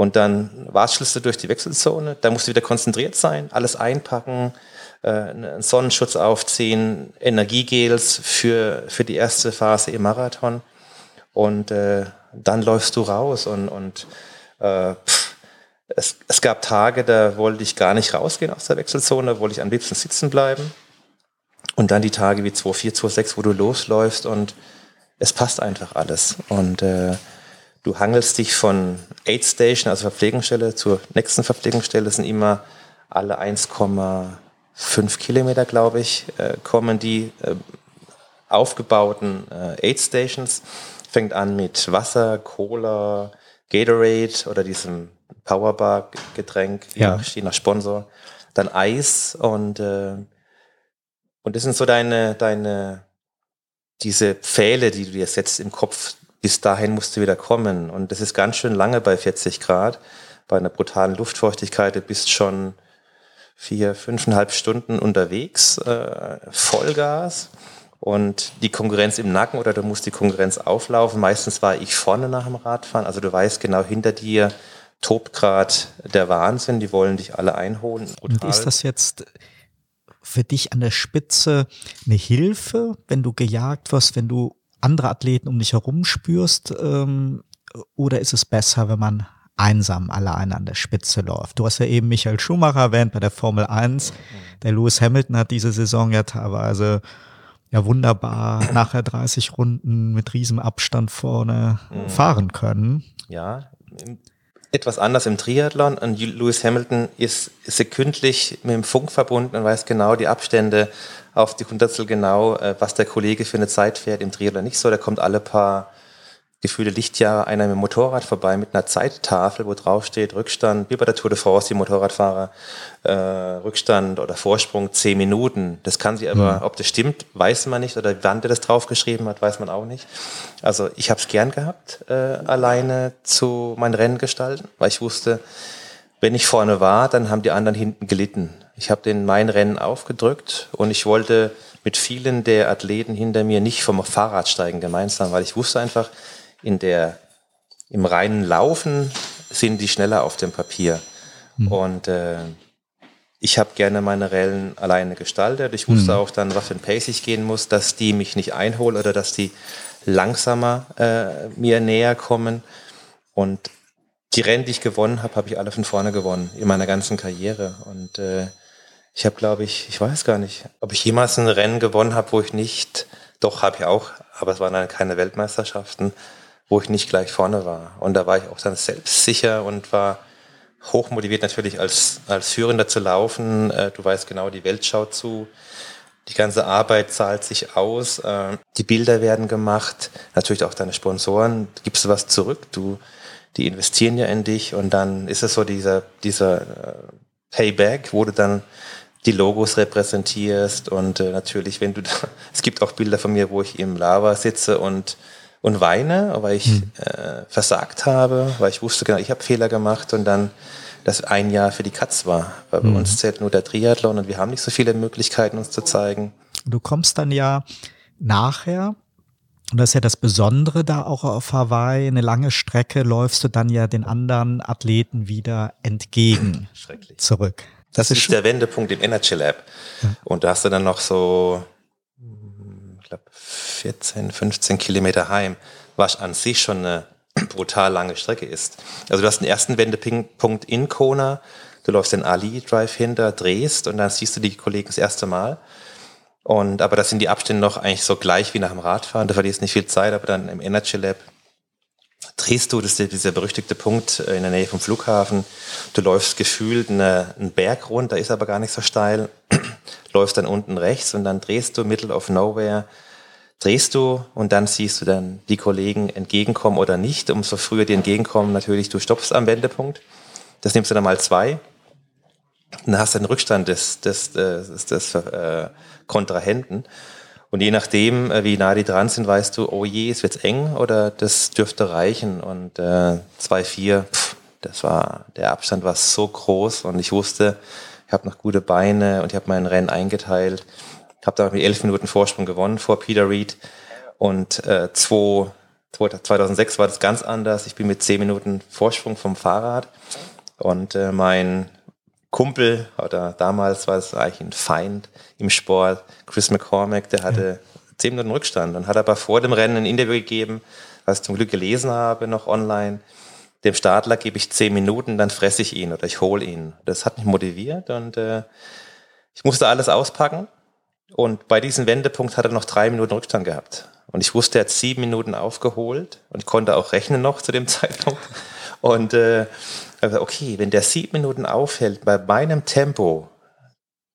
Und dann watschelst du durch die Wechselzone, da musst du wieder konzentriert sein, alles einpacken, äh, einen Sonnenschutz aufziehen, Energiegels für, für die erste Phase im Marathon. Und äh, dann läufst du raus und, und äh, pff, es, es gab Tage, da wollte ich gar nicht rausgehen aus der Wechselzone, da wollte ich am liebsten sitzen bleiben. Und dann die Tage wie 2,4, 2,6, wo du losläufst und es passt einfach alles. Und äh, Du hangelst dich von Aid Station, also Verpflegungsstelle, zur nächsten Verpflegungsstelle. Das sind immer alle 1,5 Kilometer, glaube ich, äh, kommen die äh, aufgebauten äh, Aid Stations. Fängt an mit Wasser, Cola, Gatorade oder diesem Powerbar-Getränk, ja. je nach Sponsor. Dann Eis und, äh, und das sind so deine, deine, diese Pfähle, die du dir setzt im Kopf, bis dahin musst du wieder kommen. Und das ist ganz schön lange bei 40 Grad. Bei einer brutalen Luftfeuchtigkeit, du bist schon vier, fünfeinhalb Stunden unterwegs, äh, Vollgas und die Konkurrenz im Nacken oder du musst die Konkurrenz auflaufen. Meistens war ich vorne nach dem Radfahren, also du weißt genau hinter dir tobt gerade der Wahnsinn, die wollen dich alle einholen.
Brutal. Und ist das jetzt für dich an der Spitze eine Hilfe, wenn du gejagt wirst, wenn du andere Athleten um dich herum spürst? Ähm, oder ist es besser, wenn man einsam alleine an der Spitze läuft? Du hast ja eben Michael Schumacher erwähnt bei der Formel 1. Der Lewis Hamilton hat diese Saison ja teilweise ja wunderbar [CLEARS THROAT] nachher 30 Runden mit Riesenabstand vorne mhm. fahren können.
Ja, etwas anders im Triathlon. Und Lewis Hamilton ist sekündlich mit dem Funk verbunden und weiß genau die Abstände auf die Hundertstel genau, äh, was der Kollege für eine Zeit fährt. Im Triathlon nicht so. Der kommt alle paar gefühlte Lichtjahre einer mit dem Motorrad vorbei mit einer Zeittafel, wo drauf steht Rückstand, wie bei der Tour de France, die Motorradfahrer, äh, Rückstand oder Vorsprung zehn Minuten. Das kann sie aber, mhm. ob das stimmt, weiß man nicht oder wann der das draufgeschrieben hat, weiß man auch nicht. Also ich habe es gern gehabt, äh, alleine zu mein Rennen gestalten, weil ich wusste, wenn ich vorne war, dann haben die anderen hinten gelitten. Ich habe den mein Rennen aufgedrückt und ich wollte mit vielen der Athleten hinter mir nicht vom Fahrrad steigen gemeinsam, weil ich wusste einfach, in der, im reinen Laufen sind die schneller auf dem Papier. Mhm. Und äh, ich habe gerne meine Rellen alleine gestaltet. Ich wusste mhm. auch dann, was für ein Pace ich gehen muss, dass die mich nicht einholen oder dass die langsamer äh, mir näher kommen. Und die Rennen, die ich gewonnen habe, habe ich alle von vorne gewonnen in meiner ganzen Karriere. Und äh, ich habe, glaube ich, ich weiß gar nicht, ob ich jemals ein Rennen gewonnen habe, wo ich nicht, doch habe ich auch, aber es waren dann keine Weltmeisterschaften, wo ich nicht gleich vorne war. Und da war ich auch dann selbstsicher und war hochmotiviert natürlich als, als Führender zu laufen. Äh, du weißt genau, die Welt schaut zu. Die ganze Arbeit zahlt sich aus. Äh, die Bilder werden gemacht. Natürlich auch deine Sponsoren. Gibst du was zurück? Du, die investieren ja in dich und dann ist es so dieser, dieser äh, Payback, wo du dann die Logos repräsentierst und äh, natürlich, wenn du da, [LAUGHS] es gibt auch Bilder von mir, wo ich im Lava sitze und und weine, weil ich hm. äh, versagt habe, weil ich wusste genau, ich habe Fehler gemacht und dann das ein Jahr für die Katz war. Weil hm. bei uns zählt nur der Triathlon und wir haben nicht so viele Möglichkeiten, uns zu zeigen.
Du kommst dann ja nachher und das ist ja das Besondere da auch auf Hawaii. Eine lange Strecke läufst du dann ja den anderen Athleten wieder entgegen.
Schrecklich.
Zurück.
Das, das ist, ist der Wendepunkt im Energy Lab. Ja. Und da hast du dann noch so, 14, 15 Kilometer heim, was an sich schon eine brutal lange Strecke ist. Also du hast den ersten Wendepunkt in Kona, du läufst den Ali Drive hinter, drehst und dann siehst du die Kollegen das erste Mal. Und, aber das sind die Abstände noch eigentlich so gleich wie nach dem Radfahren. Du verlierst nicht viel Zeit, aber dann im Energy Lab drehst du, das ist dieser berüchtigte Punkt äh, in der Nähe vom Flughafen. Du läufst gefühlt eine, einen Berg runter, ist aber gar nicht so steil. [CLEARS THROAT] läufst dann unten rechts und dann drehst du middle of nowhere, drehst du und dann siehst du dann die Kollegen entgegenkommen oder nicht. Umso früher die entgegenkommen, natürlich, du stoppst am Wendepunkt. Das nimmst du dann mal zwei. Dann hast du den Rückstand des, des, des, des äh, Kontrahenten. Und je nachdem, äh, wie nah die dran sind, weißt du, oh je, es wird eng oder das dürfte reichen. Und äh, 2-4, das war, der Abstand war so groß und ich wusste, ich habe noch gute Beine und ich habe mein Rennen eingeteilt. Ich habe da mit elf Minuten Vorsprung gewonnen vor Peter Reed. Und äh, zwei, 2006 war das ganz anders. Ich bin mit zehn Minuten Vorsprung vom Fahrrad. Und äh, mein Kumpel, oder damals war es eigentlich ein Feind im Sport, Chris McCormack, der hatte zehn Minuten Rückstand und hat aber vor dem Rennen ein Interview gegeben, was ich zum Glück gelesen habe, noch online. Dem Startler gebe ich zehn Minuten, dann fresse ich ihn oder ich hole ihn. Das hat mich motiviert und äh, ich musste alles auspacken. Und bei diesem Wendepunkt hat er noch drei Minuten Rückstand gehabt. Und ich wusste, er hat sieben Minuten aufgeholt und konnte auch rechnen noch zu dem [LAUGHS] Zeitpunkt. Und äh, okay, wenn der sieben Minuten aufhält bei meinem Tempo,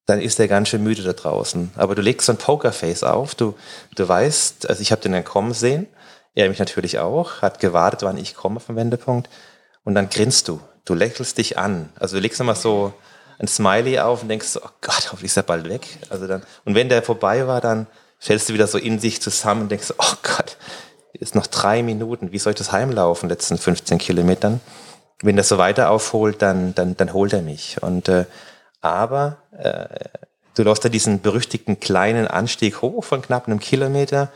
dann ist er ganz schön müde da draußen. Aber du legst so ein Pokerface auf, du, du weißt, also ich habe den dann kommen sehen, er mich natürlich auch, hat gewartet, wann ich komme vom Wendepunkt und dann grinst du, du lächelst dich an. Also du legst nochmal so ein Smiley auf und denkst, oh Gott, hoffentlich ist er bald weg. Also dann, und wenn der vorbei war, dann fällst du wieder so in sich zusammen und denkst, oh Gott, ist noch drei Minuten, wie soll ich das heimlaufen, letzten 15 Kilometern? Wenn das so weiter aufholt, dann, dann, dann holt er mich. Und äh, aber äh, du läufst da diesen berüchtigten kleinen Anstieg hoch von knapp einem Kilometer,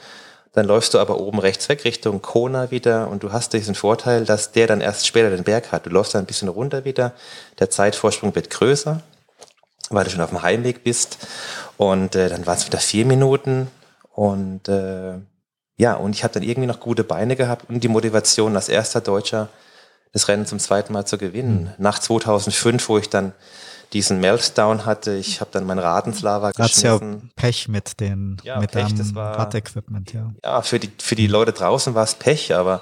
dann läufst du aber oben rechts weg Richtung Kona wieder und du hast diesen Vorteil, dass der dann erst später den Berg hat. Du läufst dann ein bisschen runter wieder, der Zeitvorsprung wird größer, weil du schon auf dem Heimweg bist und äh, dann waren es wieder vier Minuten und äh, ja, und ich habe dann irgendwie noch gute Beine gehabt und die Motivation als erster Deutscher das Rennen zum zweiten Mal zu gewinnen. Nach 2005, wo ich dann diesen Meltdown hatte, ich habe dann mein Rad ins Lava geschmissen.
ja Pech mit den
ja,
mit
Pech,
dem Radequipment, ja.
Ja, für die für die Leute draußen war es Pech, aber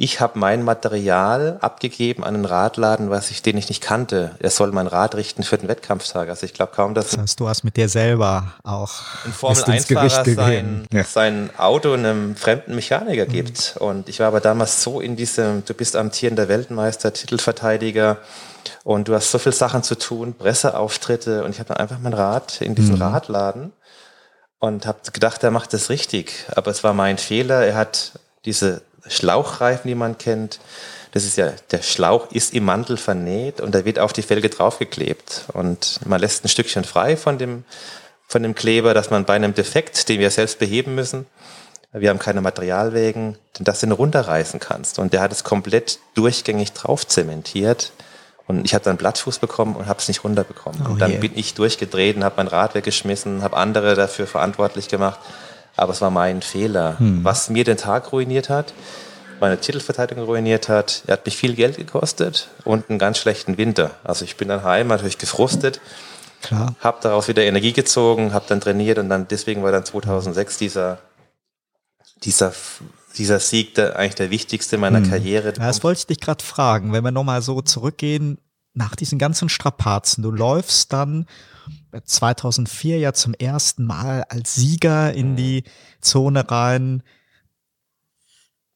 ich habe mein Material abgegeben an einen Radladen, was ich, den ich nicht kannte. Er soll mein Rad richten für den Wettkampftag. Also ich glaube kaum, dass.
Das heißt, du hast mit dir selber auch
ein Formel 1-Fahrer sein, ja. sein Auto einem fremden Mechaniker mhm. gibt. Und ich war aber damals so in diesem, du bist amtierender Weltmeister, Titelverteidiger und du hast so viele Sachen zu tun, Presseauftritte und ich habe dann einfach mein Rad in diesen mhm. Radladen und habe gedacht, er macht das richtig. Aber es war mein Fehler. Er hat diese Schlauchreifen, die man kennt. Das ist ja, der Schlauch ist im Mantel vernäht und da wird auf die Felge draufgeklebt. Und man lässt ein Stückchen frei von dem, von dem Kleber, dass man bei einem Defekt, den wir selbst beheben müssen, wir haben keine Materialwägen, dass du ihn runterreißen kannst. Und der hat es komplett durchgängig drauf zementiert. Und ich habe dann Blattfuß bekommen und habe es nicht runterbekommen.
Oh
und dann
je.
bin ich durchgedreht und habe mein Rad weggeschmissen, habe andere dafür verantwortlich gemacht. Aber es war mein Fehler,
Hm.
was mir den Tag ruiniert hat, meine Titelverteidigung ruiniert hat. Er hat mich viel Geld gekostet und einen ganz schlechten Winter. Also ich bin dann heim, natürlich gefrustet,
Klar.
habe daraus wieder Energie gezogen, habe dann trainiert und dann deswegen war dann 2006 dieser dieser dieser Sieg der, eigentlich der wichtigste meiner Karriere.
Hm. Ja, das wollte ich dich gerade fragen, wenn wir nochmal so zurückgehen, nach diesen ganzen Strapazen, du läufst dann 2004 ja zum ersten Mal als Sieger in die Zone rein,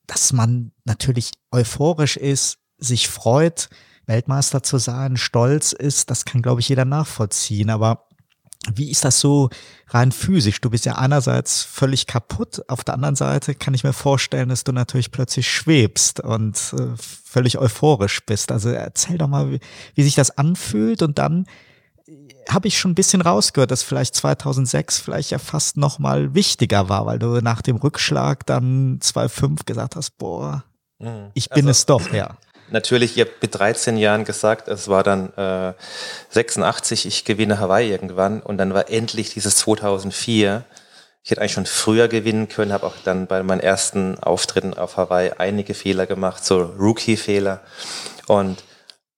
dass man natürlich euphorisch ist, sich freut, Weltmeister zu sein, stolz ist, das kann, glaube ich, jeder nachvollziehen, aber wie ist das so rein physisch? Du bist ja einerseits völlig kaputt, auf der anderen Seite kann ich mir vorstellen, dass du natürlich plötzlich schwebst und äh, völlig euphorisch bist. Also erzähl doch mal, wie, wie sich das anfühlt und dann habe ich schon ein bisschen rausgehört, dass vielleicht 2006 vielleicht ja fast noch mal wichtiger war, weil du nach dem Rückschlag dann 2,5 gesagt hast, boah,
Mhm.
ich bin
Also-
es doch, ja.
Natürlich, ihr habt mit 13 Jahren gesagt, es war dann äh, 86, ich gewinne Hawaii irgendwann und dann war endlich dieses 2004. Ich hätte eigentlich schon früher gewinnen können, habe auch dann bei meinen ersten Auftritten auf Hawaii einige Fehler gemacht, so Rookie-Fehler. Und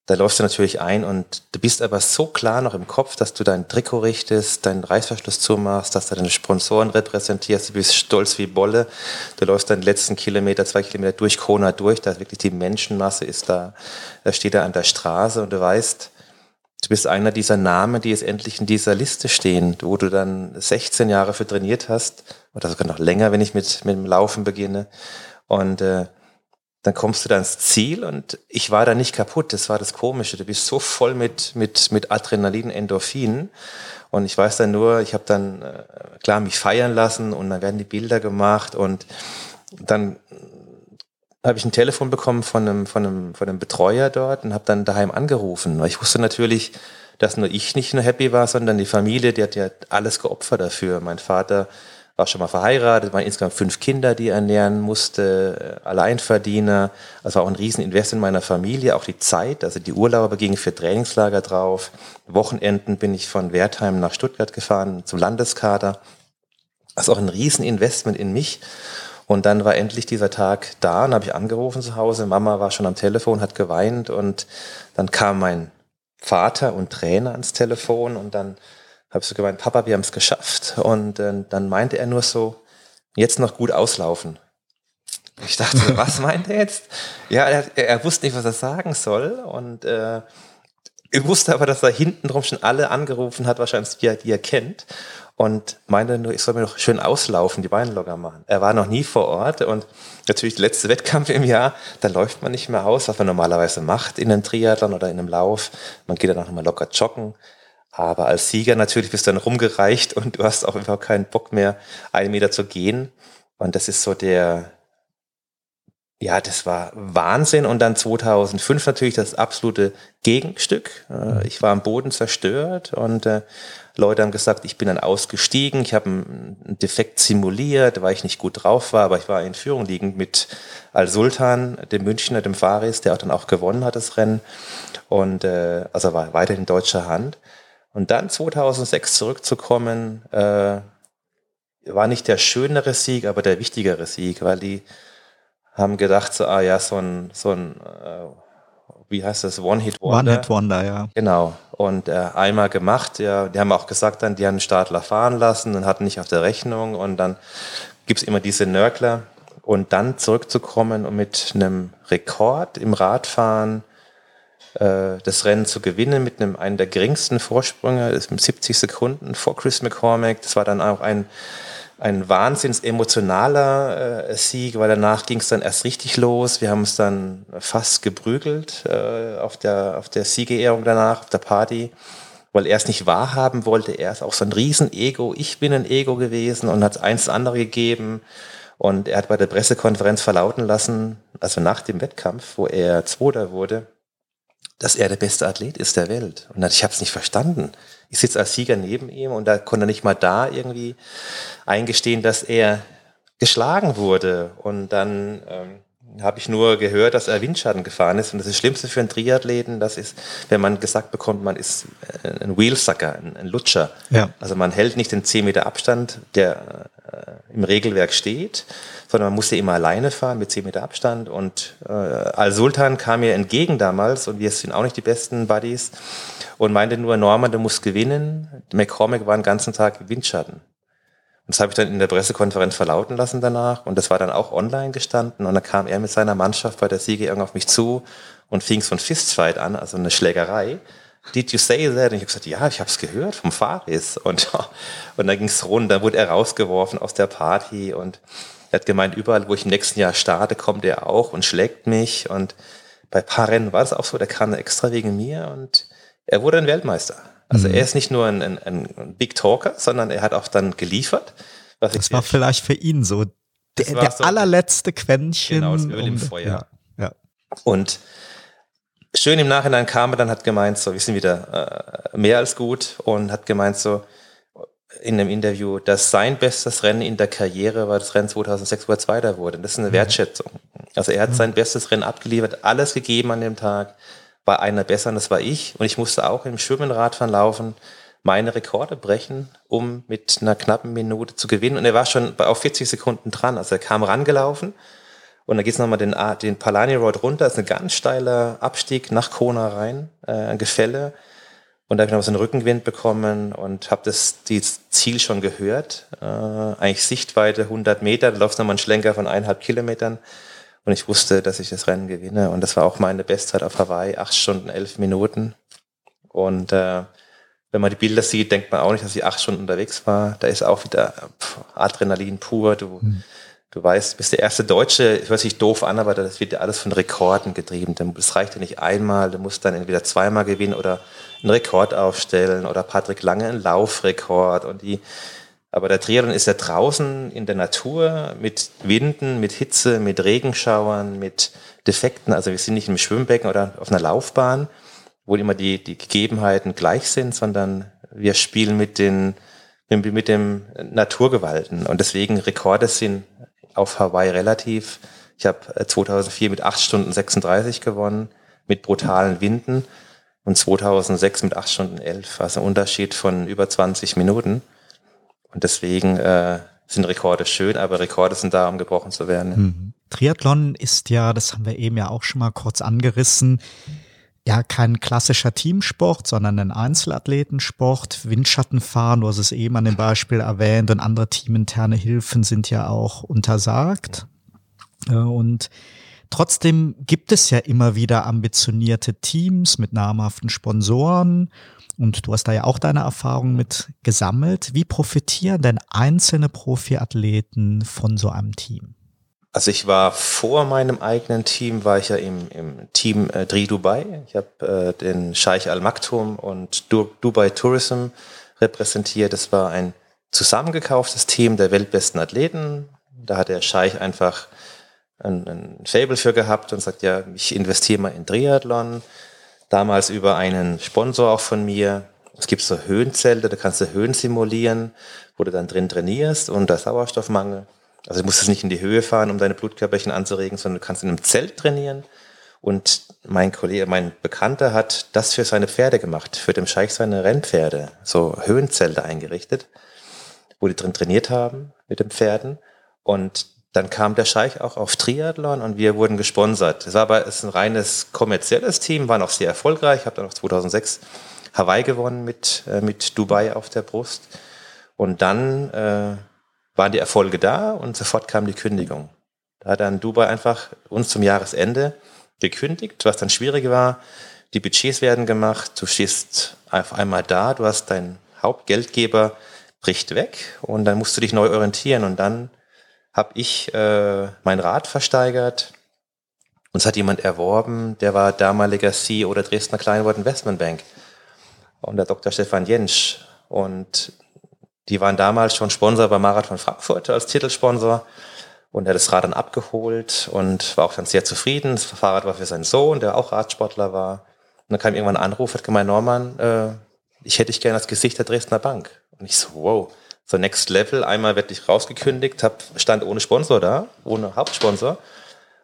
da läufst du natürlich ein und du bist aber so klar noch im Kopf, dass du dein Trikot richtest, deinen Reißverschluss zumachst, dass du deine Sponsoren repräsentierst, du bist stolz wie Bolle. Du läufst deinen letzten Kilometer, zwei Kilometer durch Kona durch, da ist wirklich die Menschenmasse ist da, da steht da an der Straße und du weißt, du bist einer dieser Namen, die jetzt endlich in dieser Liste stehen, wo du dann 16 Jahre für trainiert hast, oder sogar noch länger, wenn ich mit, mit dem Laufen beginne. Und äh, dann kommst du da ins Ziel und ich war da nicht kaputt. Das war das Komische. Du bist so voll mit, mit, mit Adrenalin, Endorphin. Und ich weiß dann nur, ich habe dann äh, klar mich feiern lassen und dann werden die Bilder gemacht und dann habe ich ein Telefon bekommen von einem, von einem, von einem Betreuer dort und habe dann daheim angerufen. Weil Ich wusste natürlich, dass nur ich nicht nur happy war, sondern die Familie, die hat ja alles geopfert dafür. Mein Vater war schon mal verheiratet, waren insgesamt fünf Kinder, die er ernähren musste, äh, Alleinverdiener. Also auch ein Rieseninvest in meiner Familie, auch die Zeit. Also die Urlaube gingen für Trainingslager drauf. Wochenenden bin ich von Wertheim nach Stuttgart gefahren zum Landeskader. Also auch ein Rieseninvestment in mich. Und dann war endlich dieser Tag da und habe ich angerufen zu Hause. Mama war schon am Telefon, hat geweint und dann kam mein Vater und Trainer ans Telefon und dann habe ich so gemeint, Papa, wir haben es geschafft. Und äh, dann meinte er nur so, jetzt noch gut auslaufen. Ich dachte, [LAUGHS] was meint er jetzt? Ja, er, er wusste nicht, was er sagen soll. Und äh, ich wusste aber, dass er hinten drum schon alle angerufen hat, wahrscheinlich die er, die er kennt. Und meinte nur, ich soll mir doch schön auslaufen, die Beine locker machen. Er war noch nie vor Ort und natürlich der letzte Wettkampf im Jahr, da läuft man nicht mehr aus, was man normalerweise macht in einem Triathlon oder in einem Lauf. Man geht dann auch nochmal locker joggen. Aber als Sieger natürlich bist du dann rumgereicht und du hast auch einfach keinen Bock mehr, einen Meter zu gehen. Und das ist so der, ja, das war Wahnsinn. Und dann 2005 natürlich das absolute Gegenstück. Äh, Ich war am Boden zerstört und äh, Leute haben gesagt, ich bin dann ausgestiegen. Ich habe einen Defekt simuliert, weil ich nicht gut drauf war, aber ich war in Führung liegend mit Al-Sultan, dem Münchner, dem Faris, der auch dann auch gewonnen hat, das Rennen. Und äh, also war weiterhin in deutscher Hand. Und dann 2006 zurückzukommen, äh, war nicht der schönere Sieg, aber der wichtigere Sieg, weil die haben gedacht, so, ah ja, so ein, so ein äh, wie heißt das, One-Hit-Wonder.
One-Hit-Wonder, ja.
Genau. Und äh, einmal gemacht, ja, die haben auch gesagt dann, die haben den Startler fahren lassen und hatten nicht auf der Rechnung und dann gibt's immer diese Nörgler. Und dann zurückzukommen und mit einem Rekord im Radfahren äh, das Rennen zu gewinnen mit einem einen der geringsten Vorsprünge, das ist mit 70 Sekunden vor Chris McCormack. Das war dann auch ein, ein wahnsinns emotionaler äh, Sieg, weil danach ging es dann erst richtig los. Wir haben uns dann fast geprügelt äh, auf der, auf der Siegerehrung danach, auf der Party, weil er es nicht wahrhaben wollte. Er ist auch so ein Riesen-Ego. Ich bin ein Ego gewesen und hat eins andere gegeben. Und er hat bei der Pressekonferenz verlauten lassen, also nach dem Wettkampf, wo er Zweiter wurde, dass er der beste Athlet ist der Welt. Und ich habe es nicht verstanden. Ich sitze als Sieger neben ihm und da konnte er nicht mal da irgendwie eingestehen, dass er geschlagen wurde. Und dann ähm, habe ich nur gehört, dass er Windschatten gefahren ist. Und das, ist das Schlimmste für einen Triathleten, das ist, wenn man gesagt bekommt, man ist äh, ein Wheelsucker, ein, ein Lutscher. Ja. Also man hält nicht den 10 Meter Abstand, der äh, im Regelwerk steht, sondern man musste immer alleine fahren mit 10 Meter Abstand. Und äh, Al-Sultan kam mir entgegen damals und wir sind auch nicht die besten Buddies und meinte nur, Norman, du musst gewinnen. McCormick war den ganzen Tag Windschatten. Und das habe ich dann in der Pressekonferenz verlauten lassen danach. Und das war dann auch online gestanden. Und dann kam er mit seiner Mannschaft bei der Siegerehrung auf mich zu und fing so ein Fistfight an, also eine Schlägerei. Did you say that? Und ich habe gesagt, ja, ich habe es gehört vom Faris. Und, [LAUGHS] und dann ging es rund, dann wurde er rausgeworfen aus der Party und er hat gemeint, überall, wo ich im nächsten Jahr starte, kommt er auch und schlägt mich. Und bei ein paar Rennen war es auch so, der kam extra wegen mir und er wurde ein Weltmeister. Also mhm. er ist nicht nur ein, ein, ein, Big Talker, sondern er hat auch dann geliefert.
das war vielleicht für ihn so der, der so allerletzte Quäntchen.
Genau, das Öl um, im Feuer. Ja, ja. Und schön im Nachhinein kam er dann, hat gemeint, so, wir sind wieder äh, mehr als gut und hat gemeint so, in einem Interview, dass sein bestes Rennen in der Karriere war das Rennen 2006, wo er Zweiter wurde. Das ist eine mhm. Wertschätzung. Also er hat mhm. sein bestes Rennen abgeliefert, alles gegeben an dem Tag war einer besser und das war ich. Und ich musste auch im Schwimmen, Radfahren, Laufen meine Rekorde brechen, um mit einer knappen Minute zu gewinnen. Und er war schon auf 40 Sekunden dran. Also er kam rangelaufen und dann geht's nochmal den, den Palani Road runter. Das ist ein ganz steiler Abstieg nach Kona rein, äh, ein Gefälle. Und da habe ich noch so einen Rückenwind bekommen und habe das die Ziel schon gehört. Äh, eigentlich Sichtweite 100 Meter, da läuft nochmal ein Schlenker von eineinhalb Kilometern. Und ich wusste, dass ich das Rennen gewinne. Und das war auch meine Bestzeit auf Hawaii, acht Stunden, elf Minuten. Und äh, wenn man die Bilder sieht, denkt man auch nicht, dass ich acht Stunden unterwegs war. Da ist auch wieder pff, Adrenalin pur. Du, mhm. Du weißt, bist der erste Deutsche, ich hört sich doof an, aber das wird ja alles von Rekorden getrieben. Das reicht ja nicht einmal, du musst dann entweder zweimal gewinnen oder einen Rekord aufstellen oder Patrick Lange einen Laufrekord und die aber der Triathlon ist ja draußen in der Natur mit Winden, mit Hitze, mit Regenschauern, mit Defekten. Also wir sind nicht im Schwimmbecken oder auf einer Laufbahn, wo immer die, die Gegebenheiten gleich sind, sondern wir spielen mit den, mit dem Naturgewalten. Und deswegen Rekorde sind auf Hawaii relativ. Ich habe 2004 mit 8 Stunden 36 gewonnen, mit brutalen Winden und 2006 mit 8 Stunden 11, also ein Unterschied von über 20 Minuten. Und deswegen äh, sind Rekorde schön, aber Rekorde sind da, um gebrochen zu werden. Mhm.
Triathlon ist ja, das haben wir eben ja auch schon mal kurz angerissen, ja kein klassischer Teamsport, sondern ein Einzelathletensport. Windschattenfahren, du hast es eben an dem Beispiel erwähnt, und andere teaminterne Hilfen sind ja auch untersagt. Äh, und trotzdem gibt es ja immer wieder ambitionierte Teams mit namhaften Sponsoren und du hast da ja auch deine Erfahrung mit gesammelt. Wie profitieren denn einzelne Profiathleten von so einem Team?
Also ich war vor meinem eigenen Team, war ich ja im, im Team äh, Dri Dubai. Ich habe äh, den Scheich Al Maktoum und du Dubai Tourism repräsentiert. Das war ein zusammengekauftes Team der weltbesten Athleten. Da hat der Scheich einfach ein, ein Fable für gehabt und sagt, ja, ich investiere mal in Triathlon damals über einen Sponsor auch von mir. Es gibt so Höhenzelte, da kannst du Höhen simulieren, wo du dann drin trainierst und der Sauerstoffmangel. Also du musst es nicht in die Höhe fahren, um deine Blutkörperchen anzuregen, sondern du kannst in einem Zelt trainieren. Und mein Kollege, mein Bekannter hat das für seine Pferde gemacht, für den Scheich seine Rennpferde, so Höhenzelte eingerichtet, wo die drin trainiert haben mit den Pferden. Und dann kam der Scheich auch auf Triathlon und wir wurden gesponsert. Es war aber es ist ein reines kommerzielles Team, war noch sehr erfolgreich. Ich habe dann noch 2006 Hawaii gewonnen mit, äh, mit Dubai auf der Brust. Und dann äh, waren die Erfolge da und sofort kam die Kündigung. Da hat dann Dubai einfach uns zum Jahresende gekündigt, was dann schwierig war. Die Budgets werden gemacht, du stehst auf einmal da, du hast deinen Hauptgeldgeber bricht weg und dann musst du dich neu orientieren und dann habe ich äh, mein Rad versteigert. Uns hat jemand erworben, der war damaliger CEO der Dresdner Kleinwort Investmentbank und der Dr. Stefan Jensch. Und die waren damals schon Sponsor bei Marathon Frankfurt als Titelsponsor. Und er hat das Rad dann abgeholt und war auch dann sehr zufrieden. Das Fahrrad war für seinen Sohn, der auch Radsportler war. Und dann kam irgendwann ein Anruf, hat gemeint, Norman, äh, ich hätte dich gerne als Gesicht der Dresdner Bank. Und ich so, wow so Next Level. Einmal werde ich rausgekündigt, hab, stand ohne Sponsor da, ohne Hauptsponsor.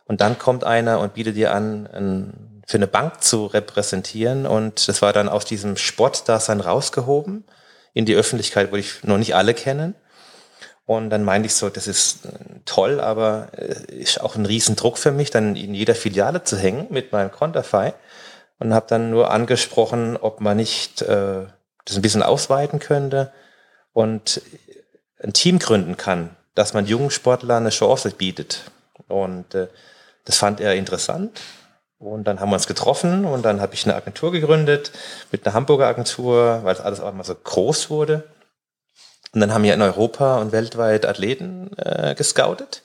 Und dann kommt einer und bietet dir an, ein, für eine Bank zu repräsentieren. Und das war dann aus diesem Sportdasein rausgehoben in die Öffentlichkeit, wo ich noch nicht alle kennen. Und dann meinte ich so, das ist äh, toll, aber äh, ist auch ein Riesendruck für mich, dann in jeder Filiale zu hängen mit meinem Konterfei. Und habe dann nur angesprochen, ob man nicht äh, das ein bisschen ausweiten könnte und ein Team gründen kann, dass man jungen Sportlern eine Chance bietet. Und äh, das fand er interessant. Und dann haben wir uns getroffen und dann habe ich eine Agentur gegründet mit einer Hamburger Agentur, weil es alles auch mal so groß wurde. Und dann haben wir in Europa und weltweit Athleten äh, gescoutet,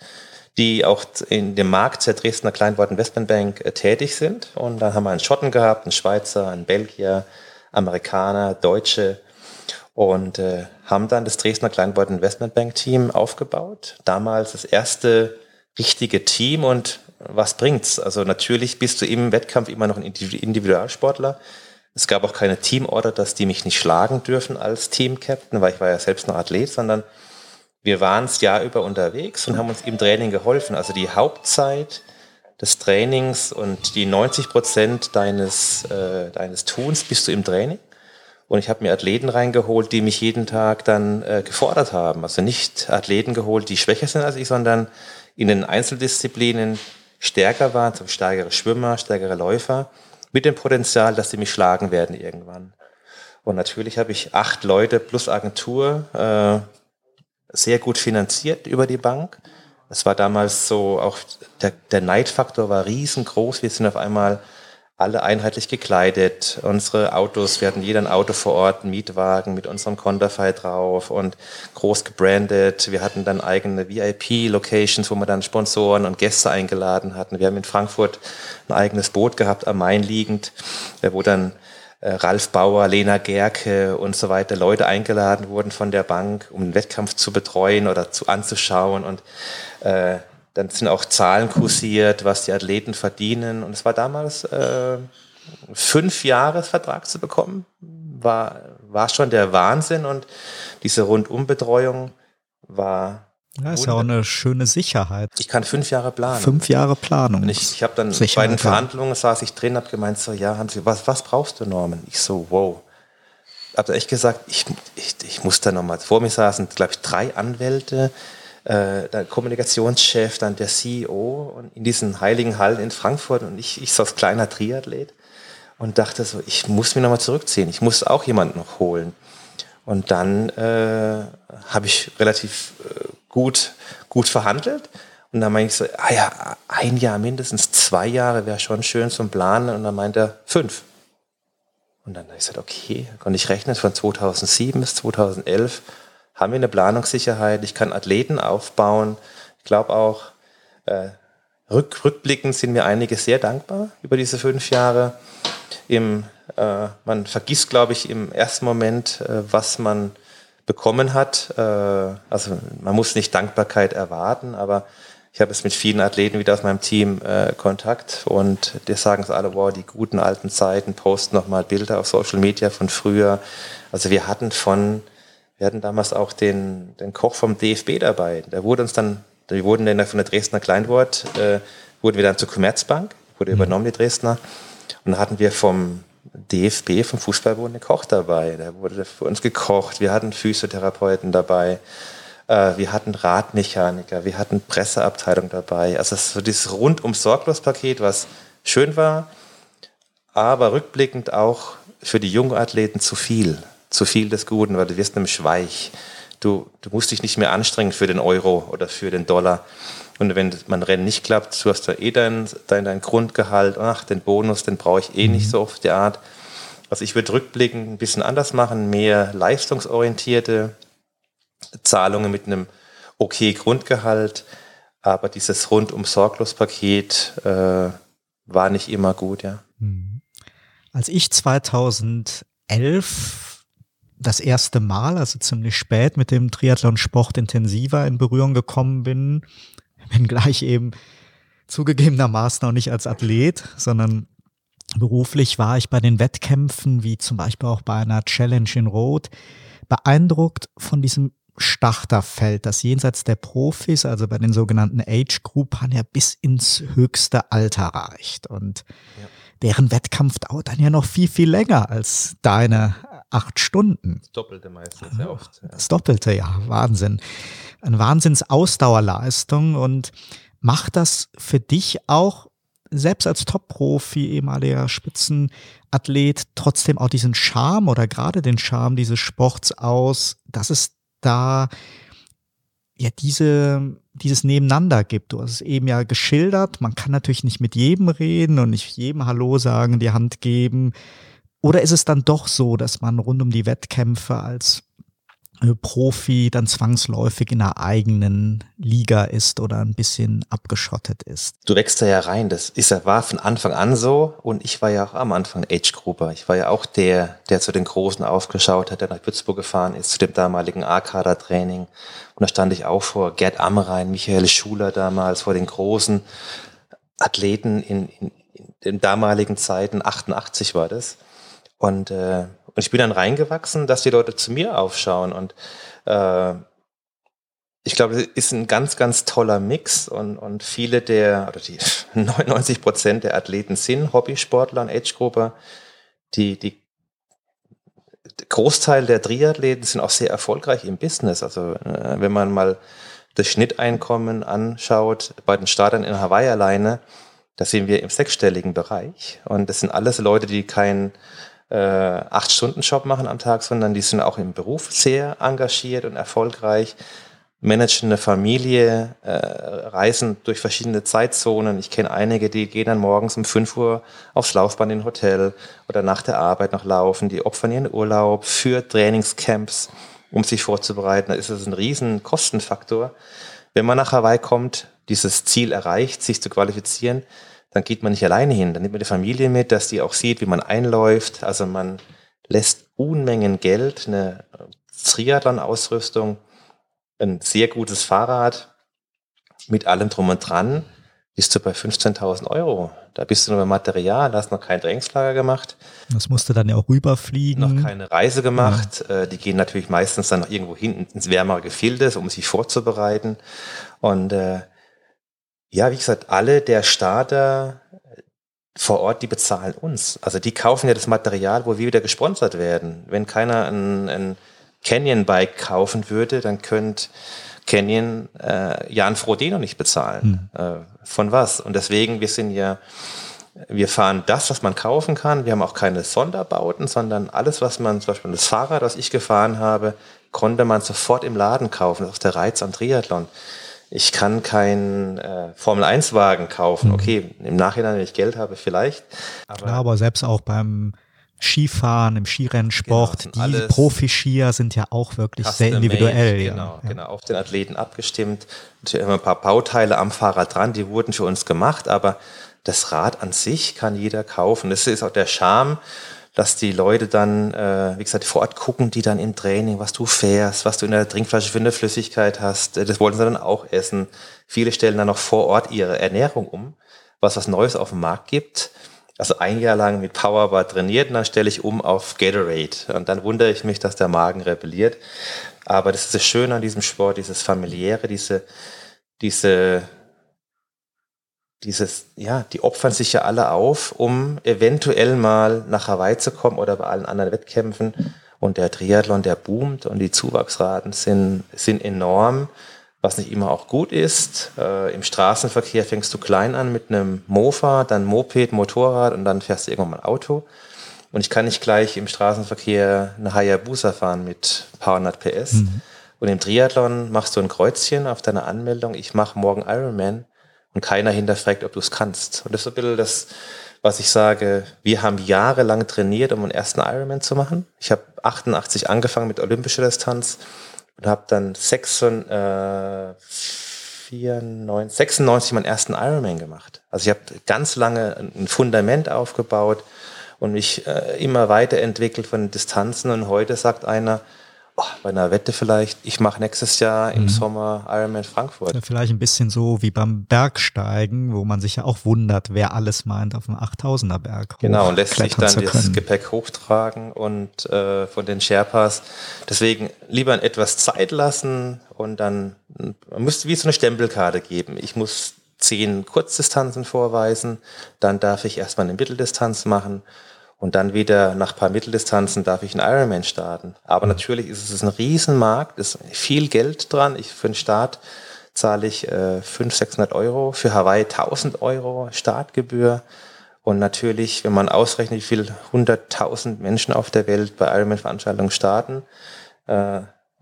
die auch in dem Markt der Dresdner Kleinwort Investmentbank äh, tätig sind. Und dann haben wir einen Schotten gehabt, einen Schweizer, einen Belgier, Amerikaner, Deutsche und äh, haben dann das Dresdner Kleinwort Investmentbank Team aufgebaut. Damals das erste richtige Team und was bringt's? Also natürlich bist du im Wettkampf immer noch ein Individualsportler. Es gab auch keine Teamorder, dass die mich nicht schlagen dürfen als Team-Captain, weil ich war ja selbst nur Athlet, sondern wir waren das Jahr über unterwegs und haben uns im Training geholfen. Also die Hauptzeit des Trainings und die 90 Prozent deines, äh, deines Tuns bist du im Training. Und ich habe mir Athleten reingeholt, die mich jeden Tag dann äh, gefordert haben. Also nicht Athleten geholt, die schwächer sind als ich, sondern in den Einzeldisziplinen stärker waren, zum stärkere Schwimmer, stärkere Läufer, mit dem Potenzial, dass sie mich schlagen werden irgendwann. Und natürlich habe ich acht Leute plus Agentur äh, sehr gut finanziert über die Bank. Es war damals so, auch der, der Neidfaktor war riesengroß. Wir sind auf einmal alle einheitlich gekleidet. Unsere Autos, wir hatten jeder ein Auto vor Ort, einen Mietwagen mit unserem Konterfei drauf und groß gebrandet. Wir hatten dann eigene VIP-Locations, wo wir dann Sponsoren und Gäste eingeladen hatten. Wir haben in Frankfurt ein eigenes Boot gehabt, am Main liegend, äh, wo dann äh, Ralf Bauer, Lena Gerke und so weiter Leute eingeladen wurden von der Bank, um den Wettkampf zu betreuen oder zu anzuschauen und äh, dann sind auch Zahlen kursiert, was die Athleten verdienen. Und es war damals äh, fünf Jahresvertrag zu bekommen, war, war schon der Wahnsinn. Und diese Rundumbetreuung war
ja, ist ja auch eine schöne Sicherheit.
Ich kann fünf Jahre planen.
Fünf Jahre Planung.
Und ich, ich habe dann Sicherheit, bei den Verhandlungen saß ich drin, habe gemeint so, ja, haben Sie, was, was brauchst du, Norman? Ich so, wow. Habe echt gesagt, ich, ich, ich muss da nochmal, vor mir saßen, glaube ich, drei Anwälte, äh, der Kommunikationschef, dann der CEO und in diesen heiligen Hallen in Frankfurt und ich, ich als kleiner Triathlet und dachte so, ich muss mich nochmal zurückziehen, ich muss auch jemanden noch holen. Und dann äh, habe ich relativ äh, gut, gut verhandelt. Und dann meinte ich so, ah ja, ein Jahr mindestens, zwei Jahre wäre schon schön zum Planen. Und dann meinte er, fünf. Und dann habe ich gesagt, okay, konnte ich rechnen, von 2007 bis 2011 haben wir eine Planungssicherheit, ich kann Athleten aufbauen. Ich glaube auch, äh, rück, rückblickend sind mir einige sehr dankbar über diese fünf Jahre. Im, äh, man vergisst, glaube ich, im ersten Moment, äh, was man bekommen hat. Äh, also man muss nicht Dankbarkeit erwarten, aber ich habe es mit vielen Athleten wieder aus meinem Team äh, Kontakt und die sagen es alle, wow, die guten alten Zeiten, posten nochmal Bilder auf Social Media von früher. Also wir hatten von wir hatten damals auch den, den Koch vom DFB dabei. Der wurde uns dann, wir wurden dann von der Dresdner Kleinwort, äh, wurden wir dann zur Commerzbank, wurde mhm. übernommen, die Dresdner. Und dann hatten wir vom DFB, vom Fußballbund, einen Koch dabei. Der wurde für uns gekocht. Wir hatten Physiotherapeuten dabei. Äh, wir hatten Radmechaniker. Wir hatten Presseabteilung dabei. Also so dieses rundum sorglos Paket, was schön war, aber rückblickend auch für die jungen Athleten zu viel zu viel des Guten, weil du wirst nämlich weich. Du, du musst dich nicht mehr anstrengen für den Euro oder für den Dollar. Und wenn mein Rennen nicht klappt, du hast da eh dein, dein, dein Grundgehalt, ach, den Bonus, den brauche ich eh nicht mhm. so auf die Art. Also ich würde rückblickend ein bisschen anders machen, mehr leistungsorientierte Zahlungen mit einem okay Grundgehalt, aber dieses rundum sorglos Paket äh, war nicht immer gut, ja. Mhm.
Als ich 2011 das erste Mal, also ziemlich spät, mit dem Triathlon-Sport intensiver in Berührung gekommen bin, wenngleich eben zugegebenermaßen auch nicht als Athlet, sondern beruflich war ich bei den Wettkämpfen, wie zum Beispiel auch bei einer Challenge in Rot, beeindruckt von diesem Starterfeld, das jenseits der Profis, also bei den sogenannten Age Groupern ja bis ins höchste Alter reicht. Und ja. deren Wettkampf dauert dann ja noch viel, viel länger als deine acht Stunden.
Das Doppelte meistens, sehr oft.
Ja. Das Doppelte, ja, Wahnsinn. Eine Wahnsinns-Ausdauerleistung und macht das für dich auch selbst als Top-Profi, ehemaliger Spitzenathlet, trotzdem auch diesen Charme oder gerade den Charme dieses Sports aus, dass es da ja diese, dieses Nebeneinander gibt. Du hast es eben ja geschildert. Man kann natürlich nicht mit jedem reden und nicht jedem Hallo sagen, die Hand geben. Oder ist es dann doch so, dass man rund um die Wettkämpfe als äh, Profi dann zwangsläufig in einer eigenen Liga ist oder ein bisschen abgeschottet ist.
Du wächst da ja rein. Das ist ja, war von Anfang an so und ich war ja auch am Anfang Age Grouper. Ich war ja auch der, der zu den Großen aufgeschaut hat, der nach Würzburg gefahren ist, zu dem damaligen A-Kader-Training. Und da stand ich auch vor Gerd Amrein, Michael Schuler damals, vor den großen Athleten in, in, in den damaligen Zeiten, 88 war das. Und äh, und ich bin dann reingewachsen, dass die Leute zu mir aufschauen. Und äh, ich glaube, das ist ein ganz, ganz toller Mix. Und, und viele der, oder die [LAUGHS] 99 Prozent der Athleten sind Hobbysportler und Age-Grupper. Die, die Großteil der Triathleten sind auch sehr erfolgreich im Business. Also äh, wenn man mal das Schnitteinkommen anschaut, bei den Startern in Hawaii alleine, da sind wir im sechsstelligen Bereich. Und das sind alles Leute, die kein äh, Acht-Stunden-Job machen am Tag, sondern die sind auch im Beruf sehr engagiert und erfolgreich, managen eine Familie, äh, reisen durch verschiedene Zeitzonen. Ich kenne einige, die gehen dann morgens um 5 Uhr aufs Laufband in Hotel oder nach der Arbeit noch laufen. Die opfern ihren Urlaub für Trainingscamps, um sich vorzubereiten. Da ist es ein riesen Kostenfaktor. Wenn man nach Hawaii kommt, dieses Ziel erreicht, sich zu qualifizieren, dann geht man nicht alleine hin. Dann nimmt man die Familie mit, dass die auch sieht, wie man einläuft. Also man lässt Unmengen Geld, eine Triathlon-Ausrüstung, ein sehr gutes Fahrrad mit allem drum und dran, bist du bei 15.000 Euro. Da bist du nur beim Material, hast noch kein Trainingslager gemacht.
Das musste dann ja auch rüberfliegen.
Noch keine Reise gemacht. Ja. Äh, die gehen natürlich meistens dann noch irgendwo hinten ins wärmere Gefilde, um sich vorzubereiten. Und äh, ja, wie gesagt, alle der Starter vor Ort, die bezahlen uns. Also die kaufen ja das Material, wo wir wieder gesponsert werden. Wenn keiner ein, ein Canyon-Bike kaufen würde, dann könnte Canyon äh, Jan Frodeno nicht bezahlen. Hm. Äh, von was? Und deswegen, wir sind ja, wir fahren das, was man kaufen kann. Wir haben auch keine Sonderbauten, sondern alles, was man, zum Beispiel das Fahrrad, das ich gefahren habe, konnte man sofort im Laden kaufen. Das ist der Reiz am Triathlon ich kann keinen äh, Formel-1-Wagen kaufen. Mhm. Okay, im Nachhinein, wenn ich Geld habe, vielleicht.
Aber, Klar, aber selbst auch beim Skifahren, im Skirennsport, genau, die Profi-Skier sind ja auch wirklich sehr individuell.
Made, genau, ja. genau, auf den Athleten abgestimmt. Natürlich immer ein paar Bauteile am Fahrrad dran, die wurden für uns gemacht, aber das Rad an sich kann jeder kaufen. Das ist auch der Charme dass die Leute dann, äh, wie gesagt, vor Ort gucken, die dann im Training, was du fährst, was du in der Trinkflasche für eine Flüssigkeit hast. Das wollen sie dann auch essen. Viele stellen dann noch vor Ort ihre Ernährung um, was was Neues auf dem Markt gibt. Also ein Jahr lang mit Powerbar trainiert und dann stelle ich um auf Gatorade. Und dann wundere ich mich, dass der Magen rebelliert. Aber das ist das Schöne an diesem Sport, dieses familiäre, diese, diese dieses, ja, die opfern sich ja alle auf, um eventuell mal nach Hawaii zu kommen oder bei allen anderen Wettkämpfen. Und der Triathlon, der boomt und die Zuwachsraten sind, sind enorm, was nicht immer auch gut ist. Äh, Im Straßenverkehr fängst du klein an mit einem Mofa, dann Moped, Motorrad und dann fährst du irgendwann mal ein Auto. Und ich kann nicht gleich im Straßenverkehr eine Hayabusa fahren mit ein paar hundert PS. Mhm. Und im Triathlon machst du ein Kreuzchen auf deiner Anmeldung, ich mache morgen Ironman und keiner hinterfragt, ob du es kannst. Und das ist ein bisschen das, was ich sage, wir haben jahrelang trainiert, um einen ersten Ironman zu machen. Ich habe 88 angefangen mit olympischer Distanz und habe dann 96, äh, 94, 96 meinen ersten Ironman gemacht. Also ich habe ganz lange ein Fundament aufgebaut und mich äh, immer weiterentwickelt von Distanzen und heute sagt einer, oh, bei einer Wette vielleicht, ich mache nächstes Jahr im mhm. Sommer Ironman Frankfurt.
Ja, vielleicht ein bisschen so wie beim Bergsteigen, wo man sich ja auch wundert, wer alles meint, auf dem 8000er Berg.
Genau, und lässt sich dann das Gepäck hochtragen und äh, von den Sherpas. Deswegen lieber etwas Zeit lassen und dann, man müsste wie so eine Stempelkarte geben. Ich muss zehn Kurzdistanzen vorweisen, dann darf ich erstmal eine Mitteldistanz machen und dann wieder nach paar Mitteldistanzen darf ich einen Ironman starten. Aber mhm. natürlich ist es ein Riesenmarkt, ist viel Geld dran. Ich, für den Start zahle ich äh, 500, 600 Euro, für Hawaii 1000 Euro Startgebühr. Und natürlich, wenn man ausrechnet, wie viel 100.000 Menschen auf der Welt bei Ironman-Veranstaltungen starten, äh,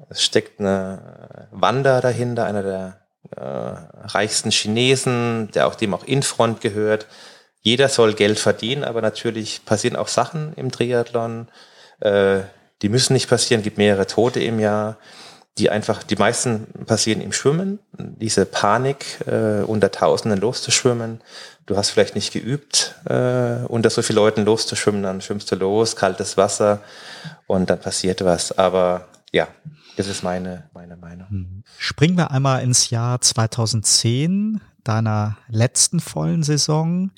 es steckt eine Wander dahinter, einer der äh, reichsten Chinesen, der auch dem auch Infront gehört jeder soll Geld verdienen, aber natürlich passieren auch Sachen im Triathlon, äh, die müssen nicht passieren, gibt mehrere Tote im Jahr, die einfach, die meisten passieren im Schwimmen, diese Panik, äh, unter Tausenden loszuschwimmen. Du hast vielleicht nicht geübt, äh, unter so vielen Leuten loszuschwimmen, dann schwimmst du los, kaltes Wasser und dann passiert was. Aber ja, das ist meine, meine Meinung. Hm.
Springen wir einmal ins Jahr 2010, deiner letzten vollen Saison.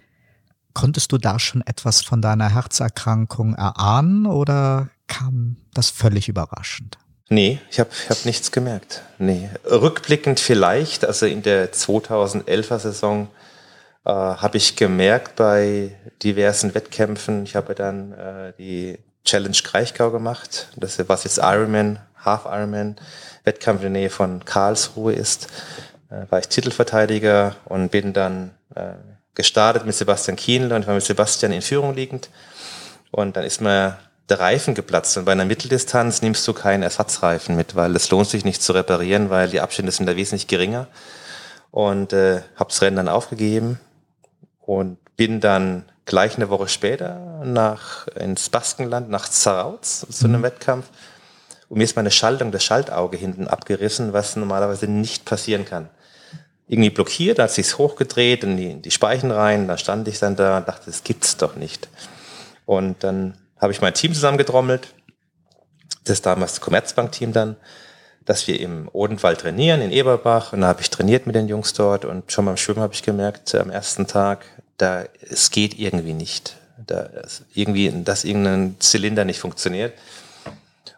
Konntest du da schon etwas von deiner Herzerkrankung erahnen oder kam das völlig überraschend?
Nee, ich habe ich hab nichts gemerkt. Nee. Rückblickend vielleicht, also in der 2011er Saison äh, habe ich gemerkt bei diversen Wettkämpfen, ich habe dann äh, die Challenge Kraichgau gemacht, das was jetzt Ironman, Half Ironman, Wettkampf in der Nähe von Karlsruhe ist, äh, war ich Titelverteidiger und bin dann äh, gestartet mit Sebastian Kienle und war mit Sebastian in Führung liegend. Und dann ist mir der Reifen geplatzt. Und bei einer Mitteldistanz nimmst du keinen Ersatzreifen mit, weil es lohnt sich nicht zu reparieren, weil die Abstände sind da wesentlich geringer. Und äh, habe das Rennen dann aufgegeben und bin dann gleich eine Woche später nach ins Baskenland, nach Zarauz zu einem mhm. Wettkampf. Und mir ist meine Schaltung, das Schaltauge hinten abgerissen, was normalerweise nicht passieren kann irgendwie blockiert, hat sich's hochgedreht in die, in die Speichen rein, da stand ich dann da und dachte, das gibt's doch nicht. Und dann habe ich mein Team zusammengedrommelt, das damals Commerzbank-Team dann, dass wir im Odenwald trainieren, in Eberbach. Und da habe ich trainiert mit den Jungs dort und schon beim Schwimmen habe ich gemerkt, am ersten Tag, da es geht irgendwie nicht. Da irgendwie, dass irgendein Zylinder nicht funktioniert.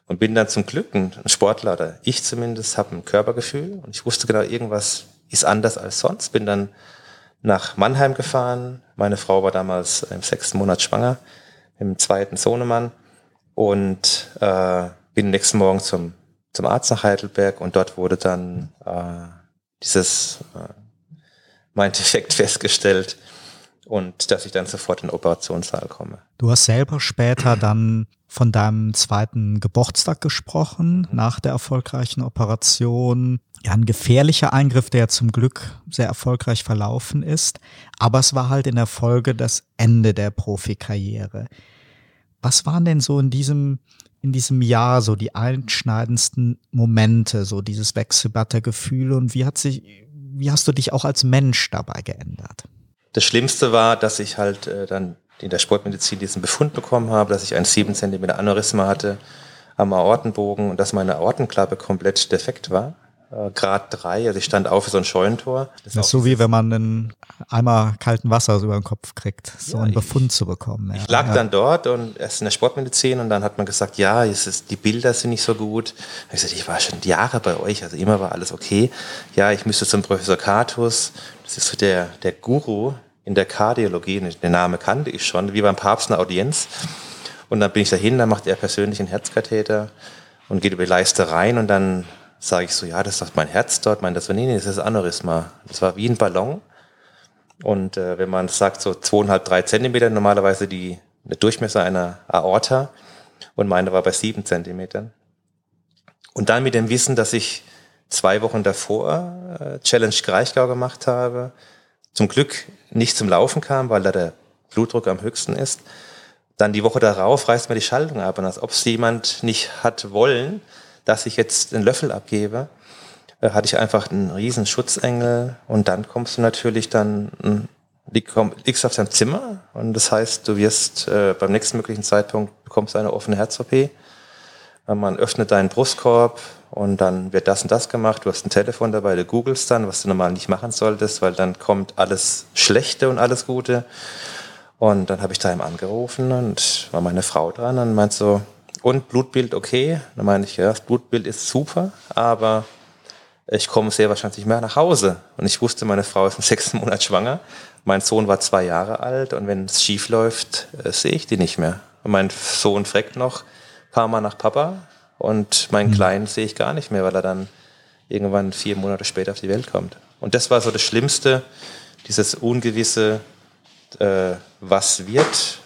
Und bin dann zum Glück ein Sportler, oder ich zumindest, habe ein Körpergefühl und ich wusste genau, irgendwas ist anders als sonst. Bin dann nach Mannheim gefahren. Meine Frau war damals im sechsten Monat schwanger, im zweiten Sohnemann. Und äh, bin nächsten Morgen zum, zum Arzt nach Heidelberg und dort wurde dann äh, dieses äh, mein Defekt [LAUGHS] festgestellt und dass ich dann sofort in den Operationssaal komme.
Du hast selber später dann von deinem zweiten Geburtstag gesprochen, nach der erfolgreichen Operation. Ja, ein gefährlicher Eingriff, der zum Glück sehr erfolgreich verlaufen ist. Aber es war halt in der Folge das Ende der Profikarriere. Was waren denn so in diesem, in diesem Jahr so die einschneidendsten Momente, so dieses Wechselbattergefühl und wie hat sich, wie hast du dich auch als Mensch dabei geändert?
Das Schlimmste war, dass ich halt äh, dann in der Sportmedizin diesen Befund bekommen habe, dass ich ein 7 cm Aneurysma hatte am Aortenbogen und dass meine Aortenklappe komplett defekt war. Äh, Grad 3, also ich stand auf wie so ein Scheunentor.
Das, das ist so wie wenn man einen Eimer kalten Wassers über den Kopf kriegt, so ja, einen Befund
ich,
zu bekommen.
Ja. Ich lag ja. dann dort und erst in der Sportmedizin und dann hat man gesagt, ja, es ist, die Bilder sind nicht so gut. Ich gesagt, ich war schon Jahre bei euch, also immer war alles okay. Ja, ich müsste zum Professor Katus, das ist so der, der Guru in der Kardiologie, den Namen kannte ich schon, wie beim Papst eine Audienz. Und dann bin ich dahin, dann macht er persönlich einen Herzkatheter und geht über die Leiste rein und dann sage ich so, ja, das ist mein Herz dort. Meint das nee, nee, das ist Aneurysma. Das war wie ein Ballon. Und äh, wenn man sagt, so zweieinhalb, drei Zentimeter, normalerweise die, der Durchmesser einer Aorta. Und meine war bei sieben Zentimetern. Und dann mit dem Wissen, dass ich zwei Wochen davor äh, Challenge Greichgau gemacht habe, zum Glück nicht zum Laufen kam, weil da der Blutdruck am höchsten ist. Dann die Woche darauf reißt mir die Schaltung ab. Und als ob es jemand nicht hat wollen, dass ich jetzt einen Löffel abgebe, äh, hatte ich einfach einen riesen Schutzengel. Und dann kommst du natürlich dann, hm, liegst auf deinem Zimmer. Und das heißt, du wirst äh, beim nächsten möglichen Zeitpunkt bekommst eine offene Herz-OP. Man öffnet deinen Brustkorb und dann wird das und das gemacht. Du hast ein Telefon dabei, du googelst dann, was du normal nicht machen solltest, weil dann kommt alles Schlechte und alles Gute. Und dann habe ich da ihm angerufen und war meine Frau dran und meint so, und Blutbild okay? Dann meine ich, ja, das Blutbild ist super, aber ich komme sehr wahrscheinlich nicht mehr nach Hause. Und ich wusste, meine Frau ist im [LAUGHS] sechsten Monat schwanger. Mein Sohn war zwei Jahre alt und wenn es schief läuft, äh, sehe ich die nicht mehr. Und mein Sohn fragt noch ein paar Mal nach Papa und meinen mhm. Kleinen sehe ich gar nicht mehr, weil er dann irgendwann vier Monate später auf die Welt kommt. Und das war so das Schlimmste, dieses ungewisse, äh, was wird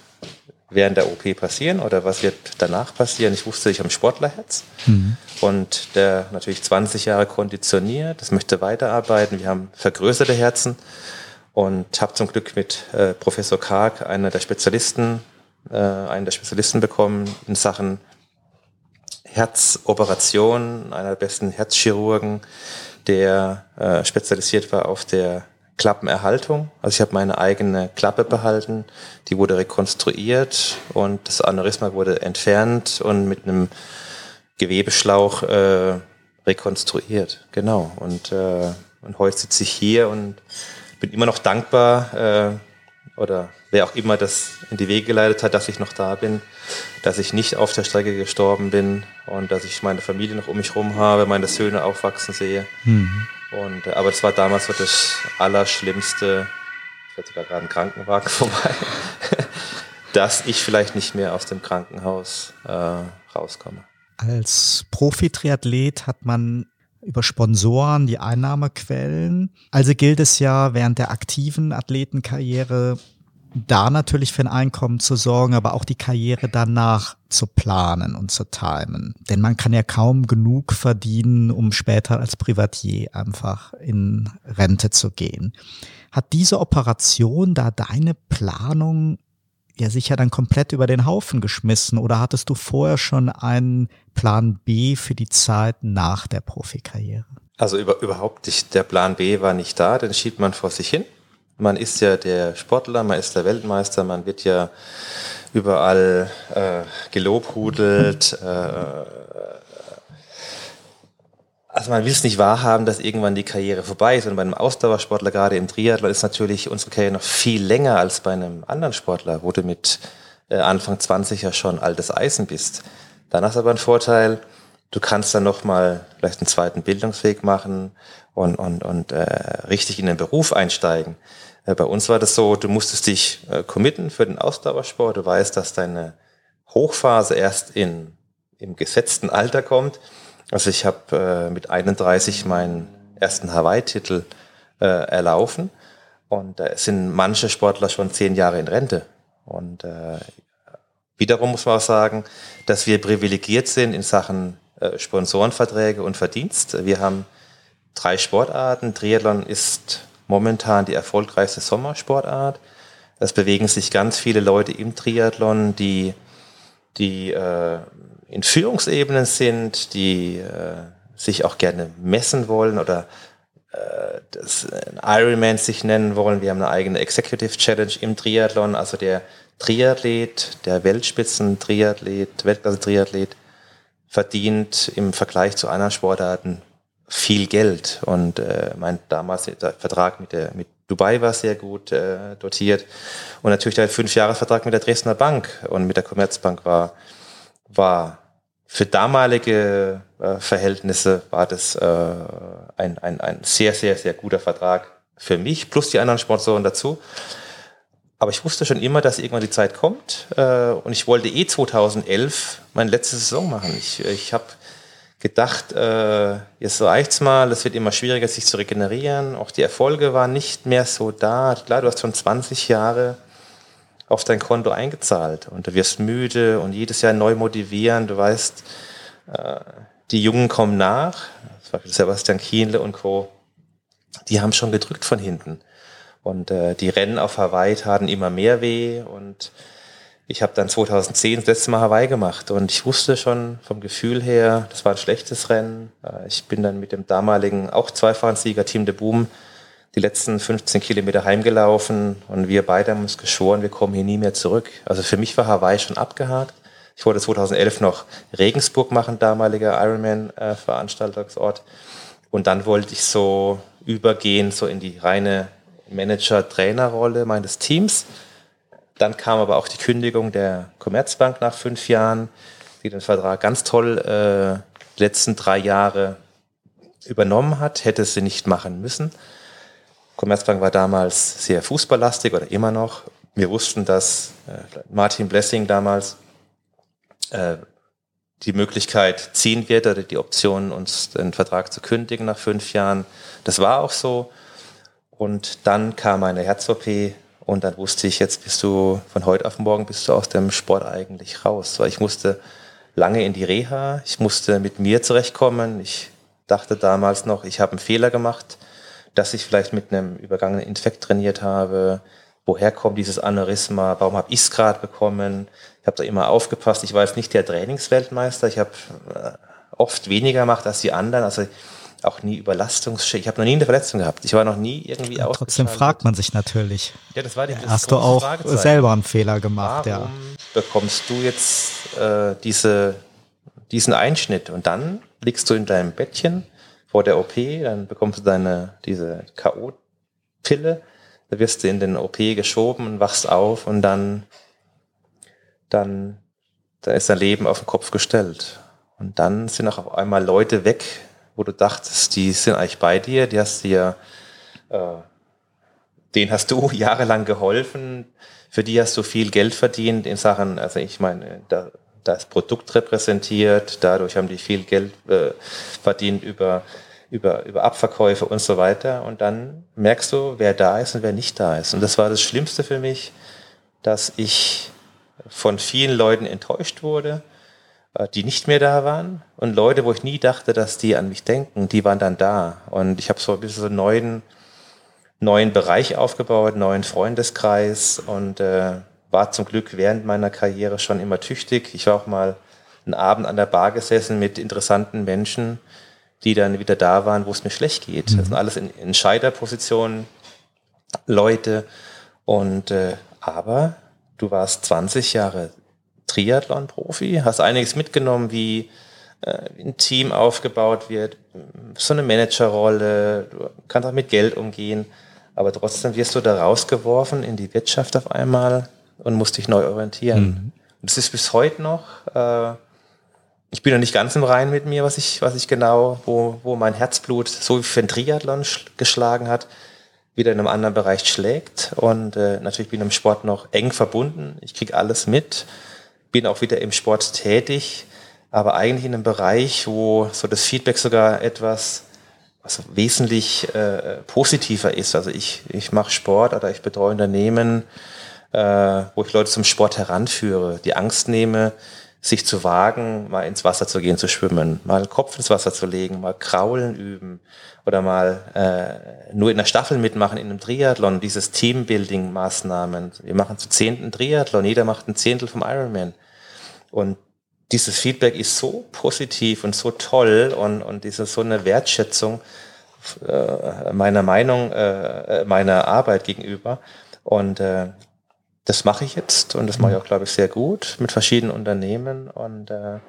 während der OP passieren oder was wird danach passieren. Ich wusste, ich habe ein Sportlerherz mhm. und der natürlich 20 Jahre konditioniert, das möchte weiterarbeiten. Wir haben vergrößerte Herzen und habe zum Glück mit äh, Professor Karg, einer der Spezialisten, äh, einen der Spezialisten bekommen in Sachen Herzoperation, einer der besten Herzchirurgen, der äh, spezialisiert war auf der Klappenerhaltung. Also ich habe meine eigene Klappe behalten, die wurde rekonstruiert und das Aneurysma wurde entfernt und mit einem Gewebeschlauch äh, rekonstruiert. Genau. Und, äh, und heute sitze ich hier und bin immer noch dankbar äh, oder wer auch immer das in die Wege geleitet hat, dass ich noch da bin, dass ich nicht auf der Strecke gestorben bin und dass ich meine Familie noch um mich herum habe, meine Söhne aufwachsen sehe. Mhm. Und, äh, aber das war damals so das Allerschlimmste, ich fährt sogar gerade ein Krankenwagen [LAUGHS] vorbei, dass ich vielleicht nicht mehr aus dem Krankenhaus äh, rauskomme.
Als Profi-Triathlet hat man über Sponsoren die Einnahmequellen. Also gilt es ja während der aktiven Athletenkarriere da natürlich für ein Einkommen zu sorgen, aber auch die Karriere danach zu planen und zu timen. Denn man kann ja kaum genug verdienen, um später als Privatier einfach in Rente zu gehen. Hat diese Operation da deine Planung ja sicher dann komplett über den Haufen geschmissen oder hattest du vorher schon einen Plan B für die Zeit nach der Profikarriere?
Also über, überhaupt nicht. Der Plan B war nicht da, den schiebt man vor sich hin man ist ja der Sportler, man ist der Weltmeister, man wird ja überall äh, gelobhudelt. Äh, also man will es nicht wahrhaben, dass irgendwann die Karriere vorbei ist. Und bei einem Ausdauersportler, gerade im Triathlon, ist natürlich unsere Karriere noch viel länger als bei einem anderen Sportler, wo du mit äh, Anfang 20 ja schon altes Eisen bist. Dann hast du aber einen Vorteil, du kannst dann nochmal vielleicht einen zweiten Bildungsweg machen und, und, und äh, richtig in den Beruf einsteigen. Äh, bei uns war das so, du musstest dich äh, committen für den Ausdauersport. Du weißt, dass deine Hochphase erst in, im gesetzten Alter kommt. Also ich habe äh, mit 31 meinen ersten Hawaii-Titel äh, erlaufen und da sind manche Sportler schon zehn Jahre in Rente. Und äh, wiederum muss man auch sagen, dass wir privilegiert sind in Sachen äh, Sponsorenverträge und Verdienst. Wir haben drei Sportarten. Triathlon ist momentan die erfolgreichste Sommersportart. Es bewegen sich ganz viele Leute im Triathlon, die, die äh, in Führungsebenen sind, die äh, sich auch gerne messen wollen oder äh, das Ironman sich nennen wollen. Wir haben eine eigene Executive Challenge im Triathlon, also der Triathlet, der Weltspitzen-Triathlet, Weltklasse-Triathlet verdient im Vergleich zu anderen Sportarten viel Geld. Und äh, mein damals der Vertrag mit der mit Dubai war sehr gut äh, dotiert. Und natürlich der Fünfjahresvertrag mit der Dresdner Bank und mit der Commerzbank war, war für damalige äh, Verhältnisse war das äh, ein, ein, ein sehr, sehr, sehr guter Vertrag für mich, plus die anderen Sponsoren dazu. Aber ich wusste schon immer, dass irgendwann die Zeit kommt. Äh, und ich wollte eh 2011 meine letzte Saison machen. Ich, ich habe gedacht, äh, jetzt reicht's mal, es wird immer schwieriger, sich zu regenerieren. Auch die Erfolge waren nicht mehr so da. Klar, du hast schon 20 Jahre auf dein Konto eingezahlt und du wirst müde und jedes Jahr neu motivieren. Du weißt, äh, die Jungen kommen nach, Sebastian Kienle und Co., die haben schon gedrückt von hinten. Und äh, die Rennen auf Hawaii taten immer mehr weh und ich habe dann 2010 das letzte Mal Hawaii gemacht und ich wusste schon vom Gefühl her, das war ein schlechtes Rennen. Äh, ich bin dann mit dem damaligen, auch zweifachen Sieger Team de Boom, die letzten 15 Kilometer heimgelaufen und wir beide haben uns geschworen, wir kommen hier nie mehr zurück. Also für mich war Hawaii schon abgehakt. Ich wollte 2011 noch Regensburg machen, damaliger Ironman-Veranstaltungsort. Und dann wollte ich so übergehen, so in die reine Manager-Trainer-Rolle meines Teams. Dann kam aber auch die Kündigung der Commerzbank nach fünf Jahren, die den Vertrag ganz toll äh, die letzten drei Jahre übernommen hat, hätte sie nicht machen müssen. Commerzbank war damals sehr fußballlastig oder immer noch. Wir wussten, dass äh, Martin Blessing damals äh, die Möglichkeit ziehen wird oder die Option, uns den Vertrag zu kündigen nach fünf Jahren. Das war auch so. Und dann kam eine Herz-OP und dann wusste ich, jetzt bist du von heute auf morgen bist du aus dem Sport eigentlich raus. Weil ich musste lange in die Reha, ich musste mit mir zurechtkommen. Ich dachte damals noch, ich habe einen Fehler gemacht, dass ich vielleicht mit einem übergangenen Infekt trainiert habe. Woher kommt dieses Aneurysma? Warum habe ich es gerade bekommen? Ich habe da immer aufgepasst. Ich war jetzt nicht der Trainingsweltmeister. Ich habe äh, oft weniger gemacht als die anderen. Also auch nie Überlastungs. Ich habe noch nie eine Verletzung gehabt. Ich war noch nie irgendwie aus.
Trotzdem fragt man sich natürlich.
Ja, das war die
Hast du auch selber einen Fehler gemacht?
Warum ja. bekommst du jetzt äh, diese, diesen Einschnitt und dann liegst du in deinem Bettchen vor der OP, dann bekommst du deine diese KO-Pille, da wirst du in den OP geschoben und wachst auf und dann dann da ist dein Leben auf den Kopf gestellt. Und dann sind auch auf einmal Leute weg, wo du dachtest, die sind eigentlich bei dir, die hast dir, äh, denen hast du [LAUGHS] jahrelang geholfen, für die hast du viel Geld verdient in Sachen, also ich meine, da, da ist Produkt repräsentiert, dadurch haben die viel Geld äh, verdient über, über, über Abverkäufe und so weiter. Und dann merkst du, wer da ist und wer nicht da ist. Und das war das Schlimmste für mich, dass ich von vielen Leuten enttäuscht wurde, äh, die nicht mehr da waren. Und Leute, wo ich nie dachte, dass die an mich denken, die waren dann da. Und ich habe so ein bisschen so einen neuen, neuen Bereich aufgebaut, neuen Freundeskreis und äh, war zum Glück während meiner Karriere schon immer tüchtig. Ich war auch mal einen Abend an der Bar gesessen mit interessanten Menschen, die dann wieder da waren, wo es mir schlecht geht. Mhm. Das sind alles in Entscheiderpositionen Leute. Und äh, aber du warst 20 Jahre Triathlon-Profi, hast einiges mitgenommen, wie äh, ein Team aufgebaut wird, so eine Managerrolle, du kannst auch mit Geld umgehen, aber trotzdem wirst du da rausgeworfen in die Wirtschaft auf einmal und musst dich neu orientieren. Mhm. Das ist bis heute noch, äh, ich bin noch nicht ganz im Reinen mit mir, was ich, was ich genau, wo, wo mein Herzblut so wie für ein Triathlon geschlagen hat, wieder in einem anderen Bereich schlägt. Und äh, natürlich bin ich im Sport noch eng verbunden. Ich kriege alles mit bin auch wieder im Sport tätig, aber eigentlich in einem Bereich, wo so das Feedback sogar etwas was wesentlich äh, positiver ist. Also ich, ich mache Sport oder ich betreue Unternehmen, äh, wo ich Leute zum Sport heranführe, die Angst nehme, sich zu wagen, mal ins Wasser zu gehen, zu schwimmen, mal Kopf ins Wasser zu legen, mal Kraulen üben oder mal äh, nur in der Staffel mitmachen in einem Triathlon, dieses Teambuilding-Maßnahmen. Wir machen zu zehnten Triathlon, jeder macht ein Zehntel vom Ironman. Und dieses Feedback ist so positiv und so toll und, und diese so eine Wertschätzung äh, meiner Meinung, äh, meiner Arbeit gegenüber. Und äh, das mache ich jetzt und das mache ich auch, glaube ich, sehr gut mit verschiedenen Unternehmen und äh,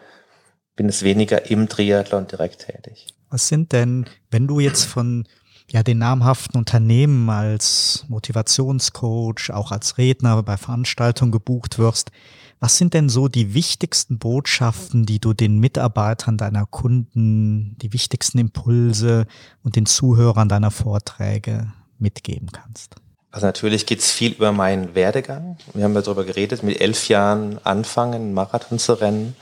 bin es weniger im Triathlon direkt tätig.
Was sind denn, wenn du jetzt von ja, den namhaften Unternehmen als Motivationscoach, auch als Redner bei Veranstaltungen gebucht wirst, was sind denn so die wichtigsten Botschaften, die du den Mitarbeitern deiner Kunden, die wichtigsten Impulse und den Zuhörern deiner Vorträge mitgeben kannst?
Also natürlich geht es viel über meinen Werdegang. Wir haben ja darüber geredet, mit elf Jahren anfangen, Marathon zu rennen.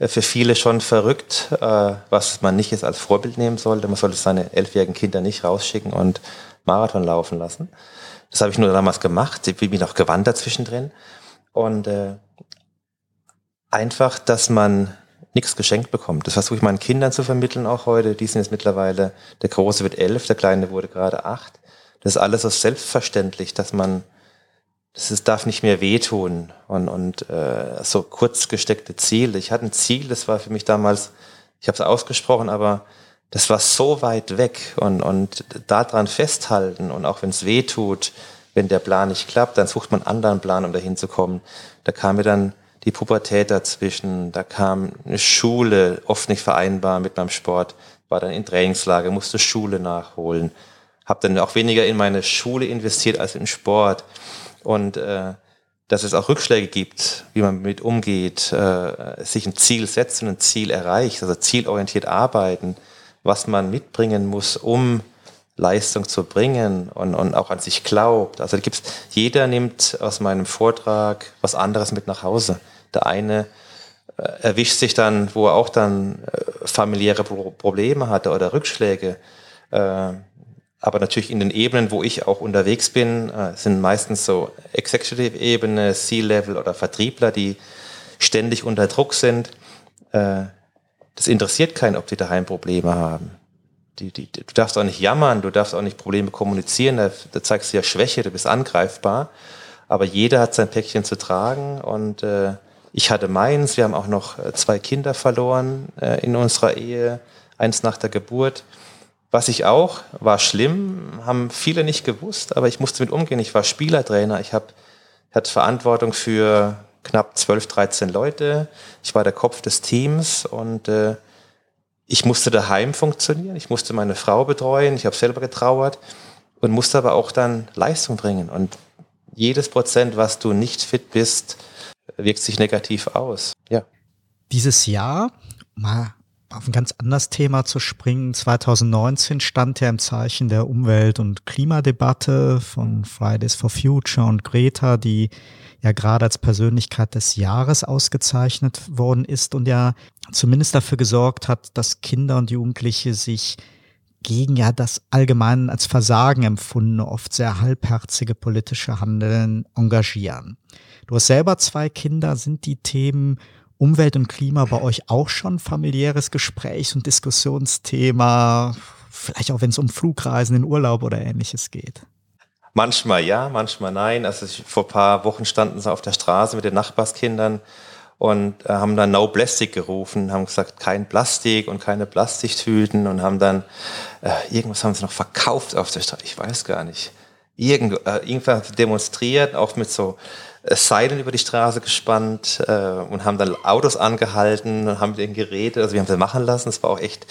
Äh, für viele schon verrückt, äh, was man nicht jetzt als Vorbild nehmen sollte. Man sollte seine elfjährigen Kinder nicht rausschicken und Marathon laufen lassen. Das habe ich nur damals gemacht. Ich bin noch gewandert zwischendrin. Und äh, einfach, dass man nichts geschenkt bekommt. Das versuche ich meinen Kindern zu vermitteln auch heute. Die sind jetzt mittlerweile, der Große wird elf, der Kleine wurde gerade acht das ist alles so selbstverständlich, dass man, das ist, darf nicht mehr wehtun und, und äh, so kurz gesteckte Ziele. Ich hatte ein Ziel, das war für mich damals, ich habe es ausgesprochen, aber das war so weit weg und, und daran festhalten und auch wenn es weh wenn der Plan nicht klappt, dann sucht man einen anderen Plan, um dahin zu kommen. Da kam mir dann die Pubertät dazwischen, da kam eine Schule, oft nicht vereinbar mit meinem Sport, war dann in Trainingslager, musste Schule nachholen, habe dann auch weniger in meine Schule investiert als in Sport und äh, dass es auch Rückschläge gibt, wie man mit umgeht, äh, sich ein Ziel setzt und ein Ziel erreicht, also zielorientiert arbeiten, was man mitbringen muss, um Leistung zu bringen und, und auch an sich glaubt. Also gibt's, jeder nimmt aus meinem Vortrag was anderes mit nach Hause. Der eine äh, erwischt sich dann, wo er auch dann äh, familiäre Pro Probleme hatte oder Rückschläge. Äh, aber natürlich in den Ebenen, wo ich auch unterwegs bin, äh, sind meistens so Executive-Ebene, C-Level oder Vertriebler, die ständig unter Druck sind. Äh, das interessiert keinen, ob die daheim Probleme haben. Die, die, du darfst auch nicht jammern, du darfst auch nicht Probleme kommunizieren, da, da zeigst du ja Schwäche, du bist angreifbar. Aber jeder hat sein Päckchen zu tragen und äh, ich hatte meins. Wir haben auch noch äh, zwei Kinder verloren äh, in unserer Ehe, eins nach der Geburt. Was ich auch, war schlimm, haben viele nicht gewusst, aber ich musste mit umgehen. Ich war Spielertrainer, ich hab, hatte Verantwortung für knapp 12, 13 Leute. Ich war der Kopf des Teams und äh, ich musste daheim funktionieren, ich musste meine Frau betreuen, ich habe selber getrauert und musste aber auch dann Leistung bringen. Und jedes Prozent, was du nicht fit bist, wirkt sich negativ aus. Ja.
Dieses Jahr, mal auf ein ganz anderes Thema zu springen. 2019 stand er im Zeichen der Umwelt- und Klimadebatte von Fridays for Future und Greta, die ja gerade als Persönlichkeit des Jahres ausgezeichnet worden ist und ja zumindest dafür gesorgt hat, dass Kinder und Jugendliche sich gegen ja das allgemein als Versagen empfundene, oft sehr halbherzige politische Handeln engagieren. Du hast selber zwei Kinder, sind die Themen Umwelt und Klima bei euch auch schon familiäres Gesprächs- und Diskussionsthema? Vielleicht auch, wenn es um Flugreisen in Urlaub oder ähnliches geht.
Manchmal ja, manchmal nein. Also vor ein paar Wochen standen sie auf der Straße mit den Nachbarskindern und äh, haben dann No Plastic gerufen, haben gesagt, kein Plastik und keine Plastiktüten und haben dann, äh, irgendwas haben sie noch verkauft auf der Straße, ich weiß gar nicht. Irgend, äh, irgendwann demonstriert, auch mit so Seilen über die Straße gespannt äh, und haben dann Autos angehalten und haben mit denen geredet. Also wir haben sie machen lassen, es war auch echt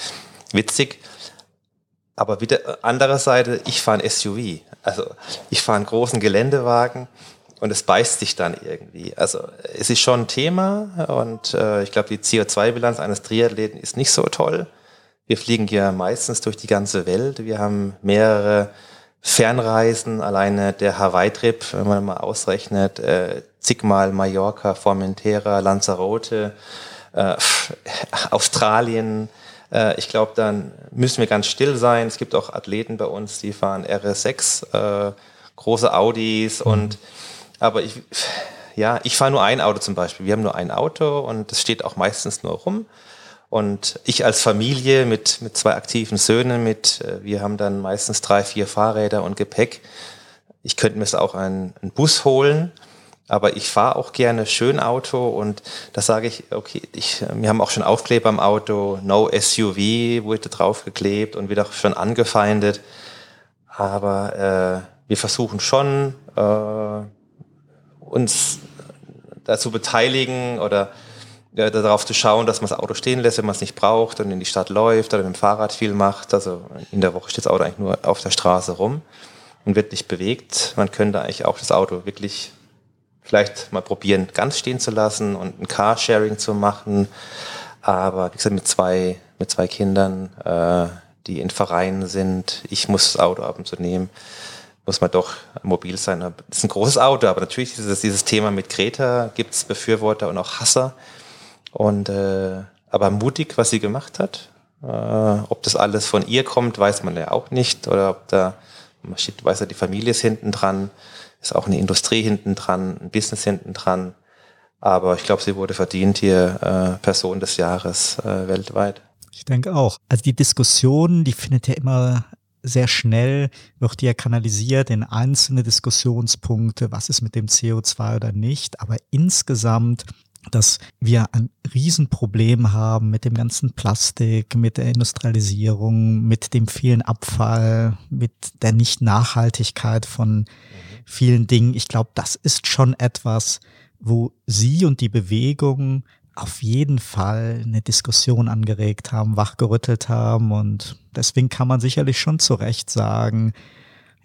witzig. Aber wieder äh, andere Seite, ich fahre ein SUV. Also ich fahre einen großen Geländewagen und es beißt sich dann irgendwie. Also es ist schon ein Thema und äh, ich glaube, die CO2-Bilanz eines Triathleten ist nicht so toll. Wir fliegen ja meistens durch die ganze Welt. Wir haben mehrere Fernreisen, alleine der Hawaii-Trip, wenn man mal ausrechnet, äh, zigmal Mallorca, Formentera, Lanzarote, äh, Australien. Äh, ich glaube, dann müssen wir ganz still sein. Es gibt auch Athleten bei uns, die fahren RS6, äh, große Audis mhm. und aber ich, ja, ich fahre nur ein Auto zum Beispiel. Wir haben nur ein Auto und das steht auch meistens nur rum. Und ich als Familie mit, mit zwei aktiven Söhnen, mit, äh, wir haben dann meistens drei, vier Fahrräder und Gepäck. Ich könnte mir auch einen, einen Bus holen, aber ich fahre auch gerne schön Auto und da sage ich, okay, ich, wir haben auch schon Aufkleber am Auto, No SUV, wurde drauf geklebt und wieder schon angefeindet. Aber äh, wir versuchen schon, äh, uns dazu beteiligen oder ja, darauf zu schauen, dass man das Auto stehen lässt, wenn man es nicht braucht und in die Stadt läuft oder mit dem Fahrrad viel macht. Also in der Woche steht das Auto eigentlich nur auf der Straße rum und wird nicht bewegt. Man könnte eigentlich auch das Auto wirklich vielleicht mal probieren, ganz stehen zu lassen und ein Carsharing zu machen. Aber wie gesagt, mit zwei, mit zwei Kindern, äh, die in Vereinen sind, ich muss das Auto ab und zu nehmen muss man doch mobil sein. Das ist ein großes Auto, aber natürlich dieses, dieses Thema mit Greta gibt es Befürworter und auch Hasser. Und äh, aber mutig, was sie gemacht hat. Äh, ob das alles von ihr kommt, weiß man ja auch nicht. Oder ob da, man steht, weiß ja, die Familie ist hinten dran, ist auch eine Industrie hinten dran, ein Business hinten dran. Aber ich glaube, sie wurde verdient hier äh, Person des Jahres äh, weltweit.
Ich denke auch. Also die Diskussion, die findet ja immer sehr schnell wird ja kanalisiert in einzelne Diskussionspunkte, was ist mit dem CO2 oder nicht. Aber insgesamt dass wir ein Riesenproblem haben mit dem ganzen Plastik, mit der Industrialisierung, mit dem vielen Abfall, mit der Nicht-Nachhaltigkeit von vielen Dingen. Ich glaube, das ist schon etwas, wo Sie und die Bewegung auf jeden Fall eine Diskussion angeregt haben, wachgerüttelt haben. Und deswegen kann man sicherlich schon zu Recht sagen,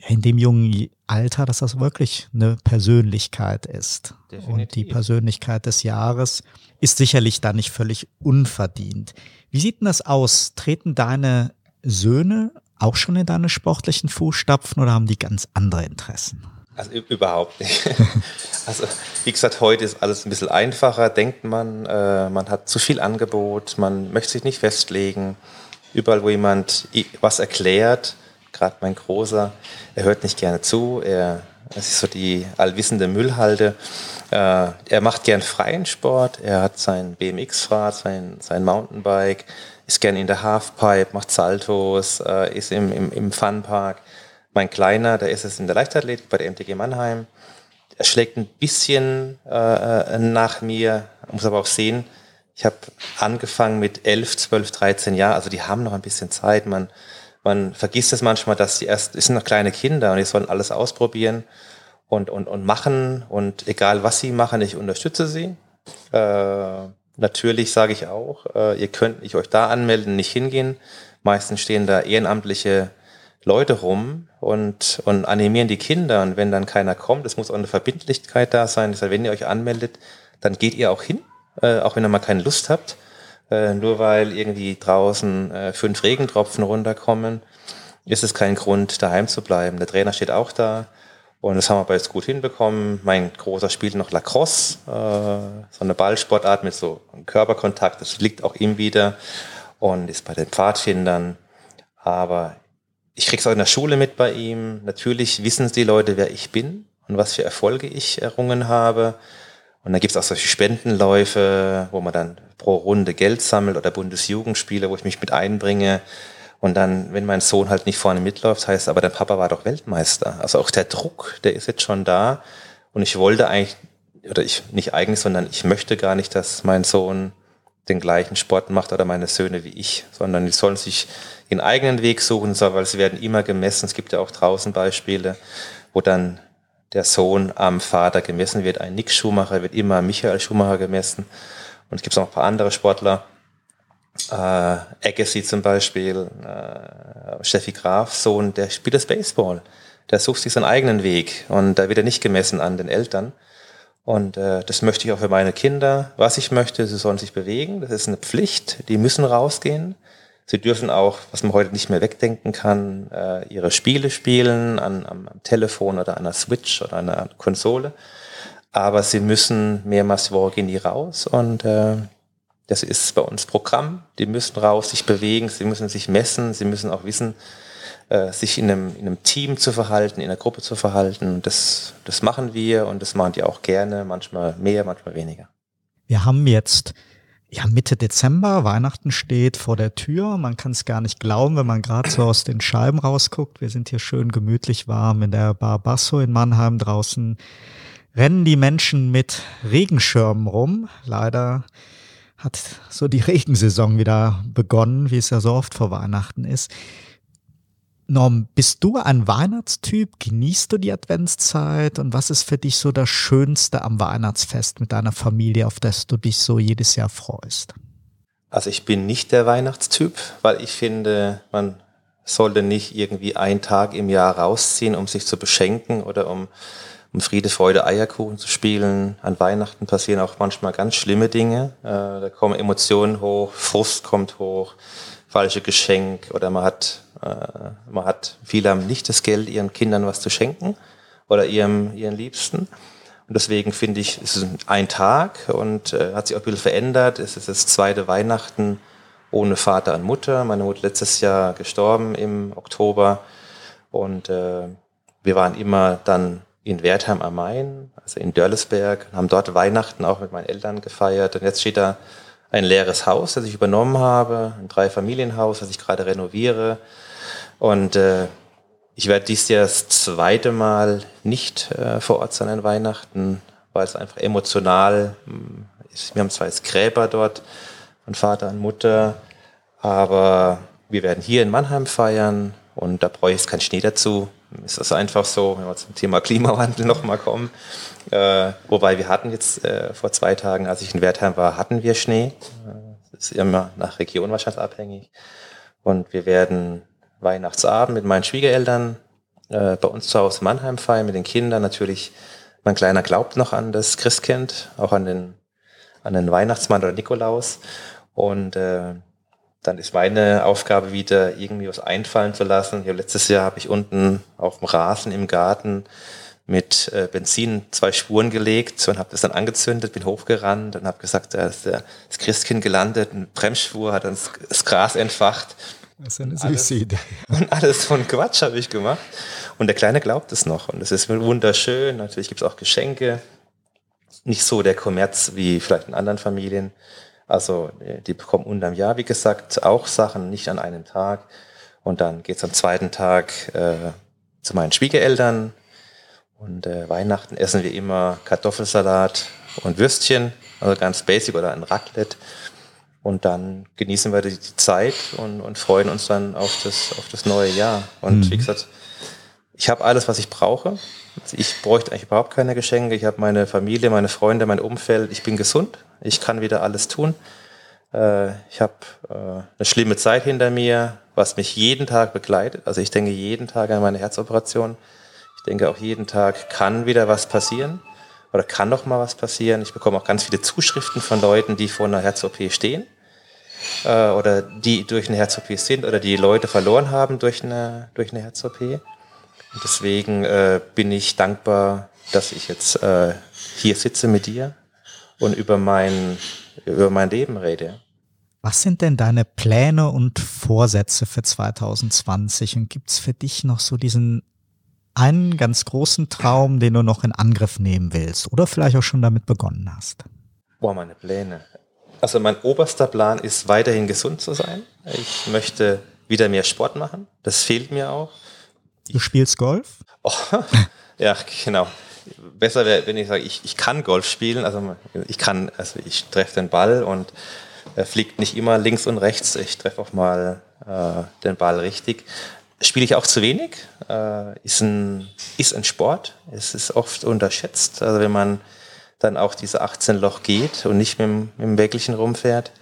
in dem jungen Alter, dass das wirklich eine Persönlichkeit ist. Definitiv. Und die Persönlichkeit des Jahres ist sicherlich da nicht völlig unverdient. Wie sieht denn das aus? Treten deine Söhne auch schon in deine sportlichen Fußstapfen oder haben die ganz andere Interessen?
Also überhaupt nicht. [LAUGHS] Also wie gesagt, heute ist alles ein bisschen einfacher, denkt man. Äh, man hat zu viel Angebot, man möchte sich nicht festlegen. Überall, wo jemand was erklärt, gerade mein Großer, er hört nicht gerne zu. Er, es ist so die allwissende Müllhalde. Äh, er macht gern freien Sport. Er hat sein BMX-Rad, sein, sein Mountainbike, ist gern in der Halfpipe, macht Saltos, äh, ist im, im, im Funpark. Mein Kleiner, der ist es in der Leichtathletik bei der MTG Mannheim. Er schlägt ein bisschen äh, nach mir, muss aber auch sehen, ich habe angefangen mit 11, 12, 13 Jahren, also die haben noch ein bisschen Zeit. Man, man vergisst es manchmal, dass die erst, es sind noch kleine Kinder und die sollen alles ausprobieren und, und, und machen. Und egal was sie machen, ich unterstütze sie. Äh, natürlich sage ich auch, äh, ihr könnt nicht euch da anmelden, nicht hingehen. Meistens stehen da ehrenamtliche Leute rum und, und animieren die Kinder. Und wenn dann keiner kommt, es muss auch eine Verbindlichkeit da sein. Das heißt, wenn ihr euch anmeldet, dann geht ihr auch hin, äh, auch wenn ihr mal keine Lust habt. Äh, nur weil irgendwie draußen äh, fünf Regentropfen runterkommen, ist es kein Grund, daheim zu bleiben. Der Trainer steht auch da. Und das haben wir aber jetzt gut hinbekommen. Mein Großer spielt noch Lacrosse, äh, so eine Ballsportart mit so Körperkontakt. Das liegt auch ihm wieder und ist bei den Pfadfindern. Aber ich krieg's auch in der Schule mit bei ihm. Natürlich wissen die Leute, wer ich bin und was für Erfolge ich errungen habe. Und dann gibt's auch solche Spendenläufe, wo man dann pro Runde Geld sammelt oder Bundesjugendspiele, wo ich mich mit einbringe. Und dann, wenn mein Sohn halt nicht vorne mitläuft, heißt aber der Papa war doch Weltmeister. Also auch der Druck, der ist jetzt schon da. Und ich wollte eigentlich, oder ich nicht eigentlich, sondern ich möchte gar nicht, dass mein Sohn den gleichen Sport macht oder meine Söhne wie ich, sondern die sollen sich ihren eigenen Weg suchen, weil sie werden immer gemessen. Es gibt ja auch draußen Beispiele, wo dann der Sohn am Vater gemessen wird. Ein Nick Schumacher wird immer Michael Schumacher gemessen. Und es gibt auch ein paar andere Sportler. Äh, Agassi zum Beispiel, äh, Steffi Graf, Sohn, der spielt das Baseball. Der sucht sich seinen eigenen Weg und da wird er nicht gemessen an den Eltern. Und äh, das möchte ich auch für meine Kinder. Was ich möchte, sie sollen sich bewegen. Das ist eine Pflicht. Die müssen rausgehen. Sie dürfen auch, was man heute nicht mehr wegdenken kann, äh, ihre Spiele spielen an, am, am Telefon oder einer Switch oder einer Konsole. Aber sie müssen mehrmals die Woche gehen die raus und äh, das ist bei uns Programm. Die müssen raus, sich bewegen, sie müssen sich messen, sie müssen auch wissen, äh, sich in einem, in einem Team zu verhalten, in einer Gruppe zu verhalten. Das, das machen wir und das machen die auch gerne, manchmal mehr, manchmal weniger.
Wir haben jetzt ja, Mitte Dezember, Weihnachten steht vor der Tür. Man kann es gar nicht glauben, wenn man gerade so aus den Scheiben rausguckt. Wir sind hier schön gemütlich warm in der Bar Basso in Mannheim draußen. Rennen die Menschen mit Regenschirmen rum. Leider hat so die Regensaison wieder begonnen, wie es ja so oft vor Weihnachten ist. Norm, bist du ein Weihnachtstyp? Genießt du die Adventszeit? Und was ist für dich so das Schönste am Weihnachtsfest mit deiner Familie, auf das du dich so jedes Jahr freust?
Also ich bin nicht der Weihnachtstyp, weil ich finde, man sollte nicht irgendwie einen Tag im Jahr rausziehen, um sich zu beschenken oder um, um Friede, Freude, Eierkuchen zu spielen. An Weihnachten passieren auch manchmal ganz schlimme Dinge. Äh, da kommen Emotionen hoch, Frust kommt hoch, falsche Geschenk oder man hat äh, man hat, viele haben nicht das Geld, ihren Kindern was zu schenken oder ihrem, ihren Liebsten. Und deswegen finde ich, es ist ein Tag und äh, hat sich auch ein bisschen verändert. Es ist das zweite Weihnachten ohne Vater und Mutter. Meine Mutter letztes Jahr gestorben im Oktober und äh, wir waren immer dann in Wertheim am Main, also in Dörlesberg, haben dort Weihnachten auch mit meinen Eltern gefeiert. Und jetzt steht da ein leeres Haus, das ich übernommen habe, ein Dreifamilienhaus, das ich gerade renoviere. Und äh, ich werde dies Jahr das zweite Mal nicht äh, vor Ort sein an Weihnachten, weil es einfach emotional hm, ist. Wir haben zwar jetzt Gräber dort von Vater und Mutter, aber wir werden hier in Mannheim feiern und da ich jetzt keinen Schnee dazu. Ist das einfach so, wenn wir zum Thema Klimawandel nochmal kommen. Äh, wobei wir hatten jetzt äh, vor zwei Tagen, als ich in Wertheim war, hatten wir Schnee. Das ist immer nach Region wahrscheinlich abhängig. Und wir werden Weihnachtsabend mit meinen Schwiegereltern äh, bei uns zu Hause Mannheim feiern, mit den Kindern. Natürlich, mein Kleiner glaubt noch an das Christkind, auch an den, an den Weihnachtsmann oder Nikolaus. Und äh, dann ist meine Aufgabe wieder, irgendwie was einfallen zu lassen. Ja, letztes Jahr habe ich unten auf dem Rasen im Garten mit äh, Benzin zwei Spuren gelegt und habe das dann angezündet, bin hochgerannt und habe gesagt, da ist der, das Christkind gelandet, eine Bremsspur, hat dann das, das Gras entfacht.
Das ist eine süße Idee.
Und alles von Quatsch habe ich gemacht. Und der Kleine glaubt es noch. Und es ist wunderschön. Natürlich gibt es auch Geschenke. Nicht so der Kommerz wie vielleicht in anderen Familien. Also die bekommen unterm Jahr, wie gesagt, auch Sachen, nicht an einem Tag. Und dann geht's am zweiten Tag äh, zu meinen Schwiegereltern. Und äh, Weihnachten essen wir immer Kartoffelsalat und Würstchen, also ganz basic oder ein Raclette. Und dann genießen wir die Zeit und, und freuen uns dann auf das, auf das neue Jahr. Und mhm. wie gesagt, ich habe alles, was ich brauche. Ich bräuchte eigentlich überhaupt keine Geschenke. Ich habe meine Familie, meine Freunde, mein Umfeld. Ich bin gesund. Ich kann wieder alles tun. Äh, ich habe äh, eine schlimme Zeit hinter mir, was mich jeden Tag begleitet. Also ich denke jeden Tag an meine Herzoperation. Ich denke auch jeden Tag kann wieder was passieren oder kann noch mal was passieren. Ich bekomme auch ganz viele Zuschriften von Leuten, die vor einer Herz-OP stehen äh, oder die durch eine Herz-OP sind oder die Leute verloren haben durch eine, durch eine Herz-OP. Deswegen äh, bin ich dankbar, dass ich jetzt äh, hier sitze mit dir und über mein, über mein Leben rede.
Was sind denn deine Pläne und Vorsätze für 2020? Und gibt's für dich noch so diesen einen ganz großen Traum, den du noch in Angriff nehmen willst oder vielleicht auch schon damit begonnen hast?
Boah, meine Pläne. Also mein oberster Plan ist weiterhin gesund zu sein. Ich möchte wieder mehr Sport machen. Das fehlt mir auch.
Du spielst Golf?
Oh, [LAUGHS] ja, genau. Besser wäre, wenn ich sage, ich, ich kann Golf spielen. Also ich kann, also ich treffe den Ball und er fliegt nicht immer links und rechts. Ich treffe auch mal äh, den Ball richtig. Spiele ich auch zu wenig. Äh, ist, ein, ist ein Sport. Es ist oft unterschätzt. Also wenn man dann auch diese 18 Loch geht und nicht mit dem, mit dem Wägelchen rumfährt,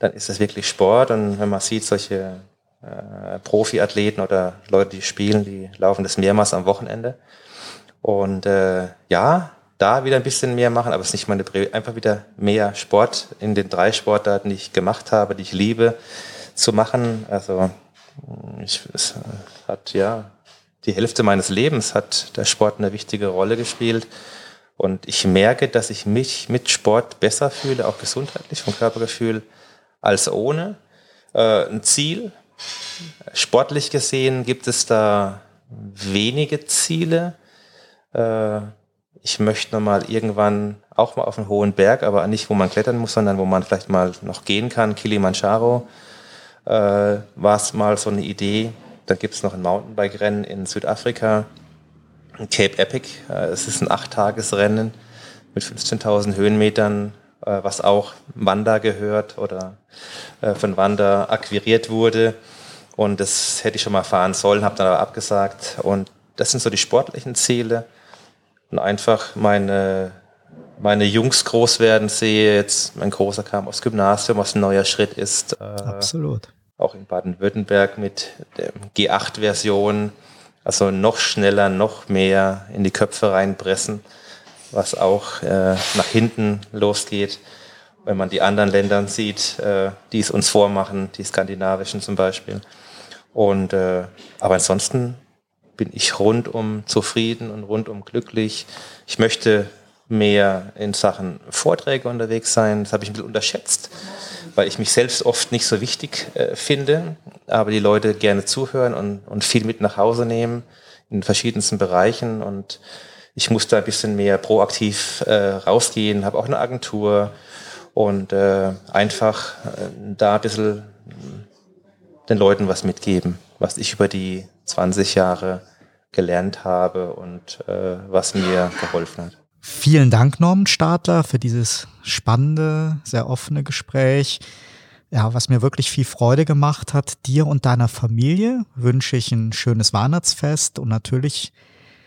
dann ist das wirklich Sport. Und wenn man sieht, solche äh, Profiathleten oder Leute, die spielen, die laufen das mehrmals am Wochenende. Und äh, ja, da wieder ein bisschen mehr machen, aber es ist nicht meine Priorität. Einfach wieder mehr Sport in den drei Sportarten, die ich gemacht habe, die ich liebe, zu machen. Also ich, es hat ja die Hälfte meines Lebens hat der Sport eine wichtige Rolle gespielt. Und ich merke, dass ich mich mit Sport besser fühle, auch gesundheitlich vom Körpergefühl, als ohne. Äh, ein Ziel, Sportlich gesehen gibt es da wenige Ziele. Äh, ich möchte nochmal irgendwann auch mal auf einen hohen Berg, aber nicht, wo man klettern muss, sondern wo man vielleicht mal noch gehen kann. Kilimanjaro äh, war es mal so eine Idee. Dann gibt es noch ein Mountainbike-Rennen in Südafrika, Cape Epic. Äh, es ist ein Achttagesrennen mit 15.000 Höhenmetern, was auch Wanda gehört oder äh, von Wanda akquiriert wurde. Und das hätte ich schon mal fahren sollen, habe dann aber abgesagt. Und das sind so die sportlichen Ziele. Und einfach meine, meine Jungs groß werden sehe. Jetzt mein Großer kam aufs Gymnasium, was ein neuer Schritt ist.
Äh, Absolut.
Auch in Baden-Württemberg mit der G8-Version. Also noch schneller, noch mehr in die Köpfe reinpressen, was auch äh, nach hinten losgeht wenn man die anderen Länder sieht, äh, die es uns vormachen, die skandinavischen zum Beispiel. Und äh, aber ansonsten bin ich rundum zufrieden und rundum glücklich. Ich möchte mehr in Sachen Vorträge unterwegs sein. Das habe ich ein bisschen unterschätzt, weil ich mich selbst oft nicht so wichtig äh, finde, aber die Leute gerne zuhören und, und viel mit nach Hause nehmen in verschiedensten Bereichen. Und ich muss da ein bisschen mehr proaktiv äh, rausgehen, habe auch eine Agentur und äh, einfach äh, da ein bisschen den Leuten was mitgeben, was ich über die 20 Jahre gelernt habe und äh, was mir geholfen hat.
Vielen Dank, Norman Stadler, für dieses spannende, sehr offene Gespräch. Ja, was mir wirklich viel Freude gemacht hat, dir und deiner Familie wünsche ich ein schönes Weihnachtsfest und natürlich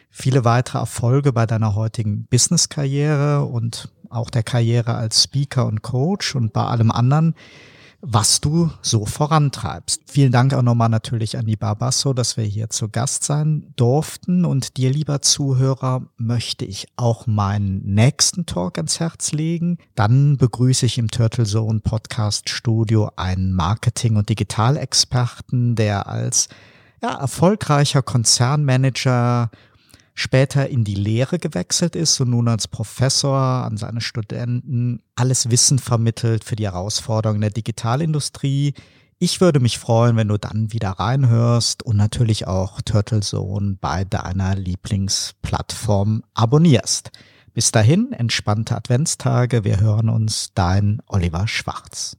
viele weitere Erfolge bei deiner heutigen Business-Karriere und auch der Karriere als Speaker und Coach und bei allem anderen, was du so vorantreibst. Vielen Dank auch nochmal natürlich an die Barbasso, dass wir hier zu Gast sein durften. Und dir, lieber Zuhörer, möchte ich auch meinen nächsten Talk ans Herz legen. Dann begrüße ich im Turtle Zone Podcast Studio einen Marketing- und Digitalexperten, der als ja, erfolgreicher Konzernmanager später in die Lehre gewechselt ist und nun als Professor an seine Studenten alles Wissen vermittelt für die Herausforderungen der Digitalindustrie. Ich würde mich freuen, wenn du dann wieder reinhörst und natürlich auch Turtle Zone bei deiner Lieblingsplattform abonnierst. Bis dahin, entspannte Adventstage. Wir hören uns, dein Oliver Schwarz.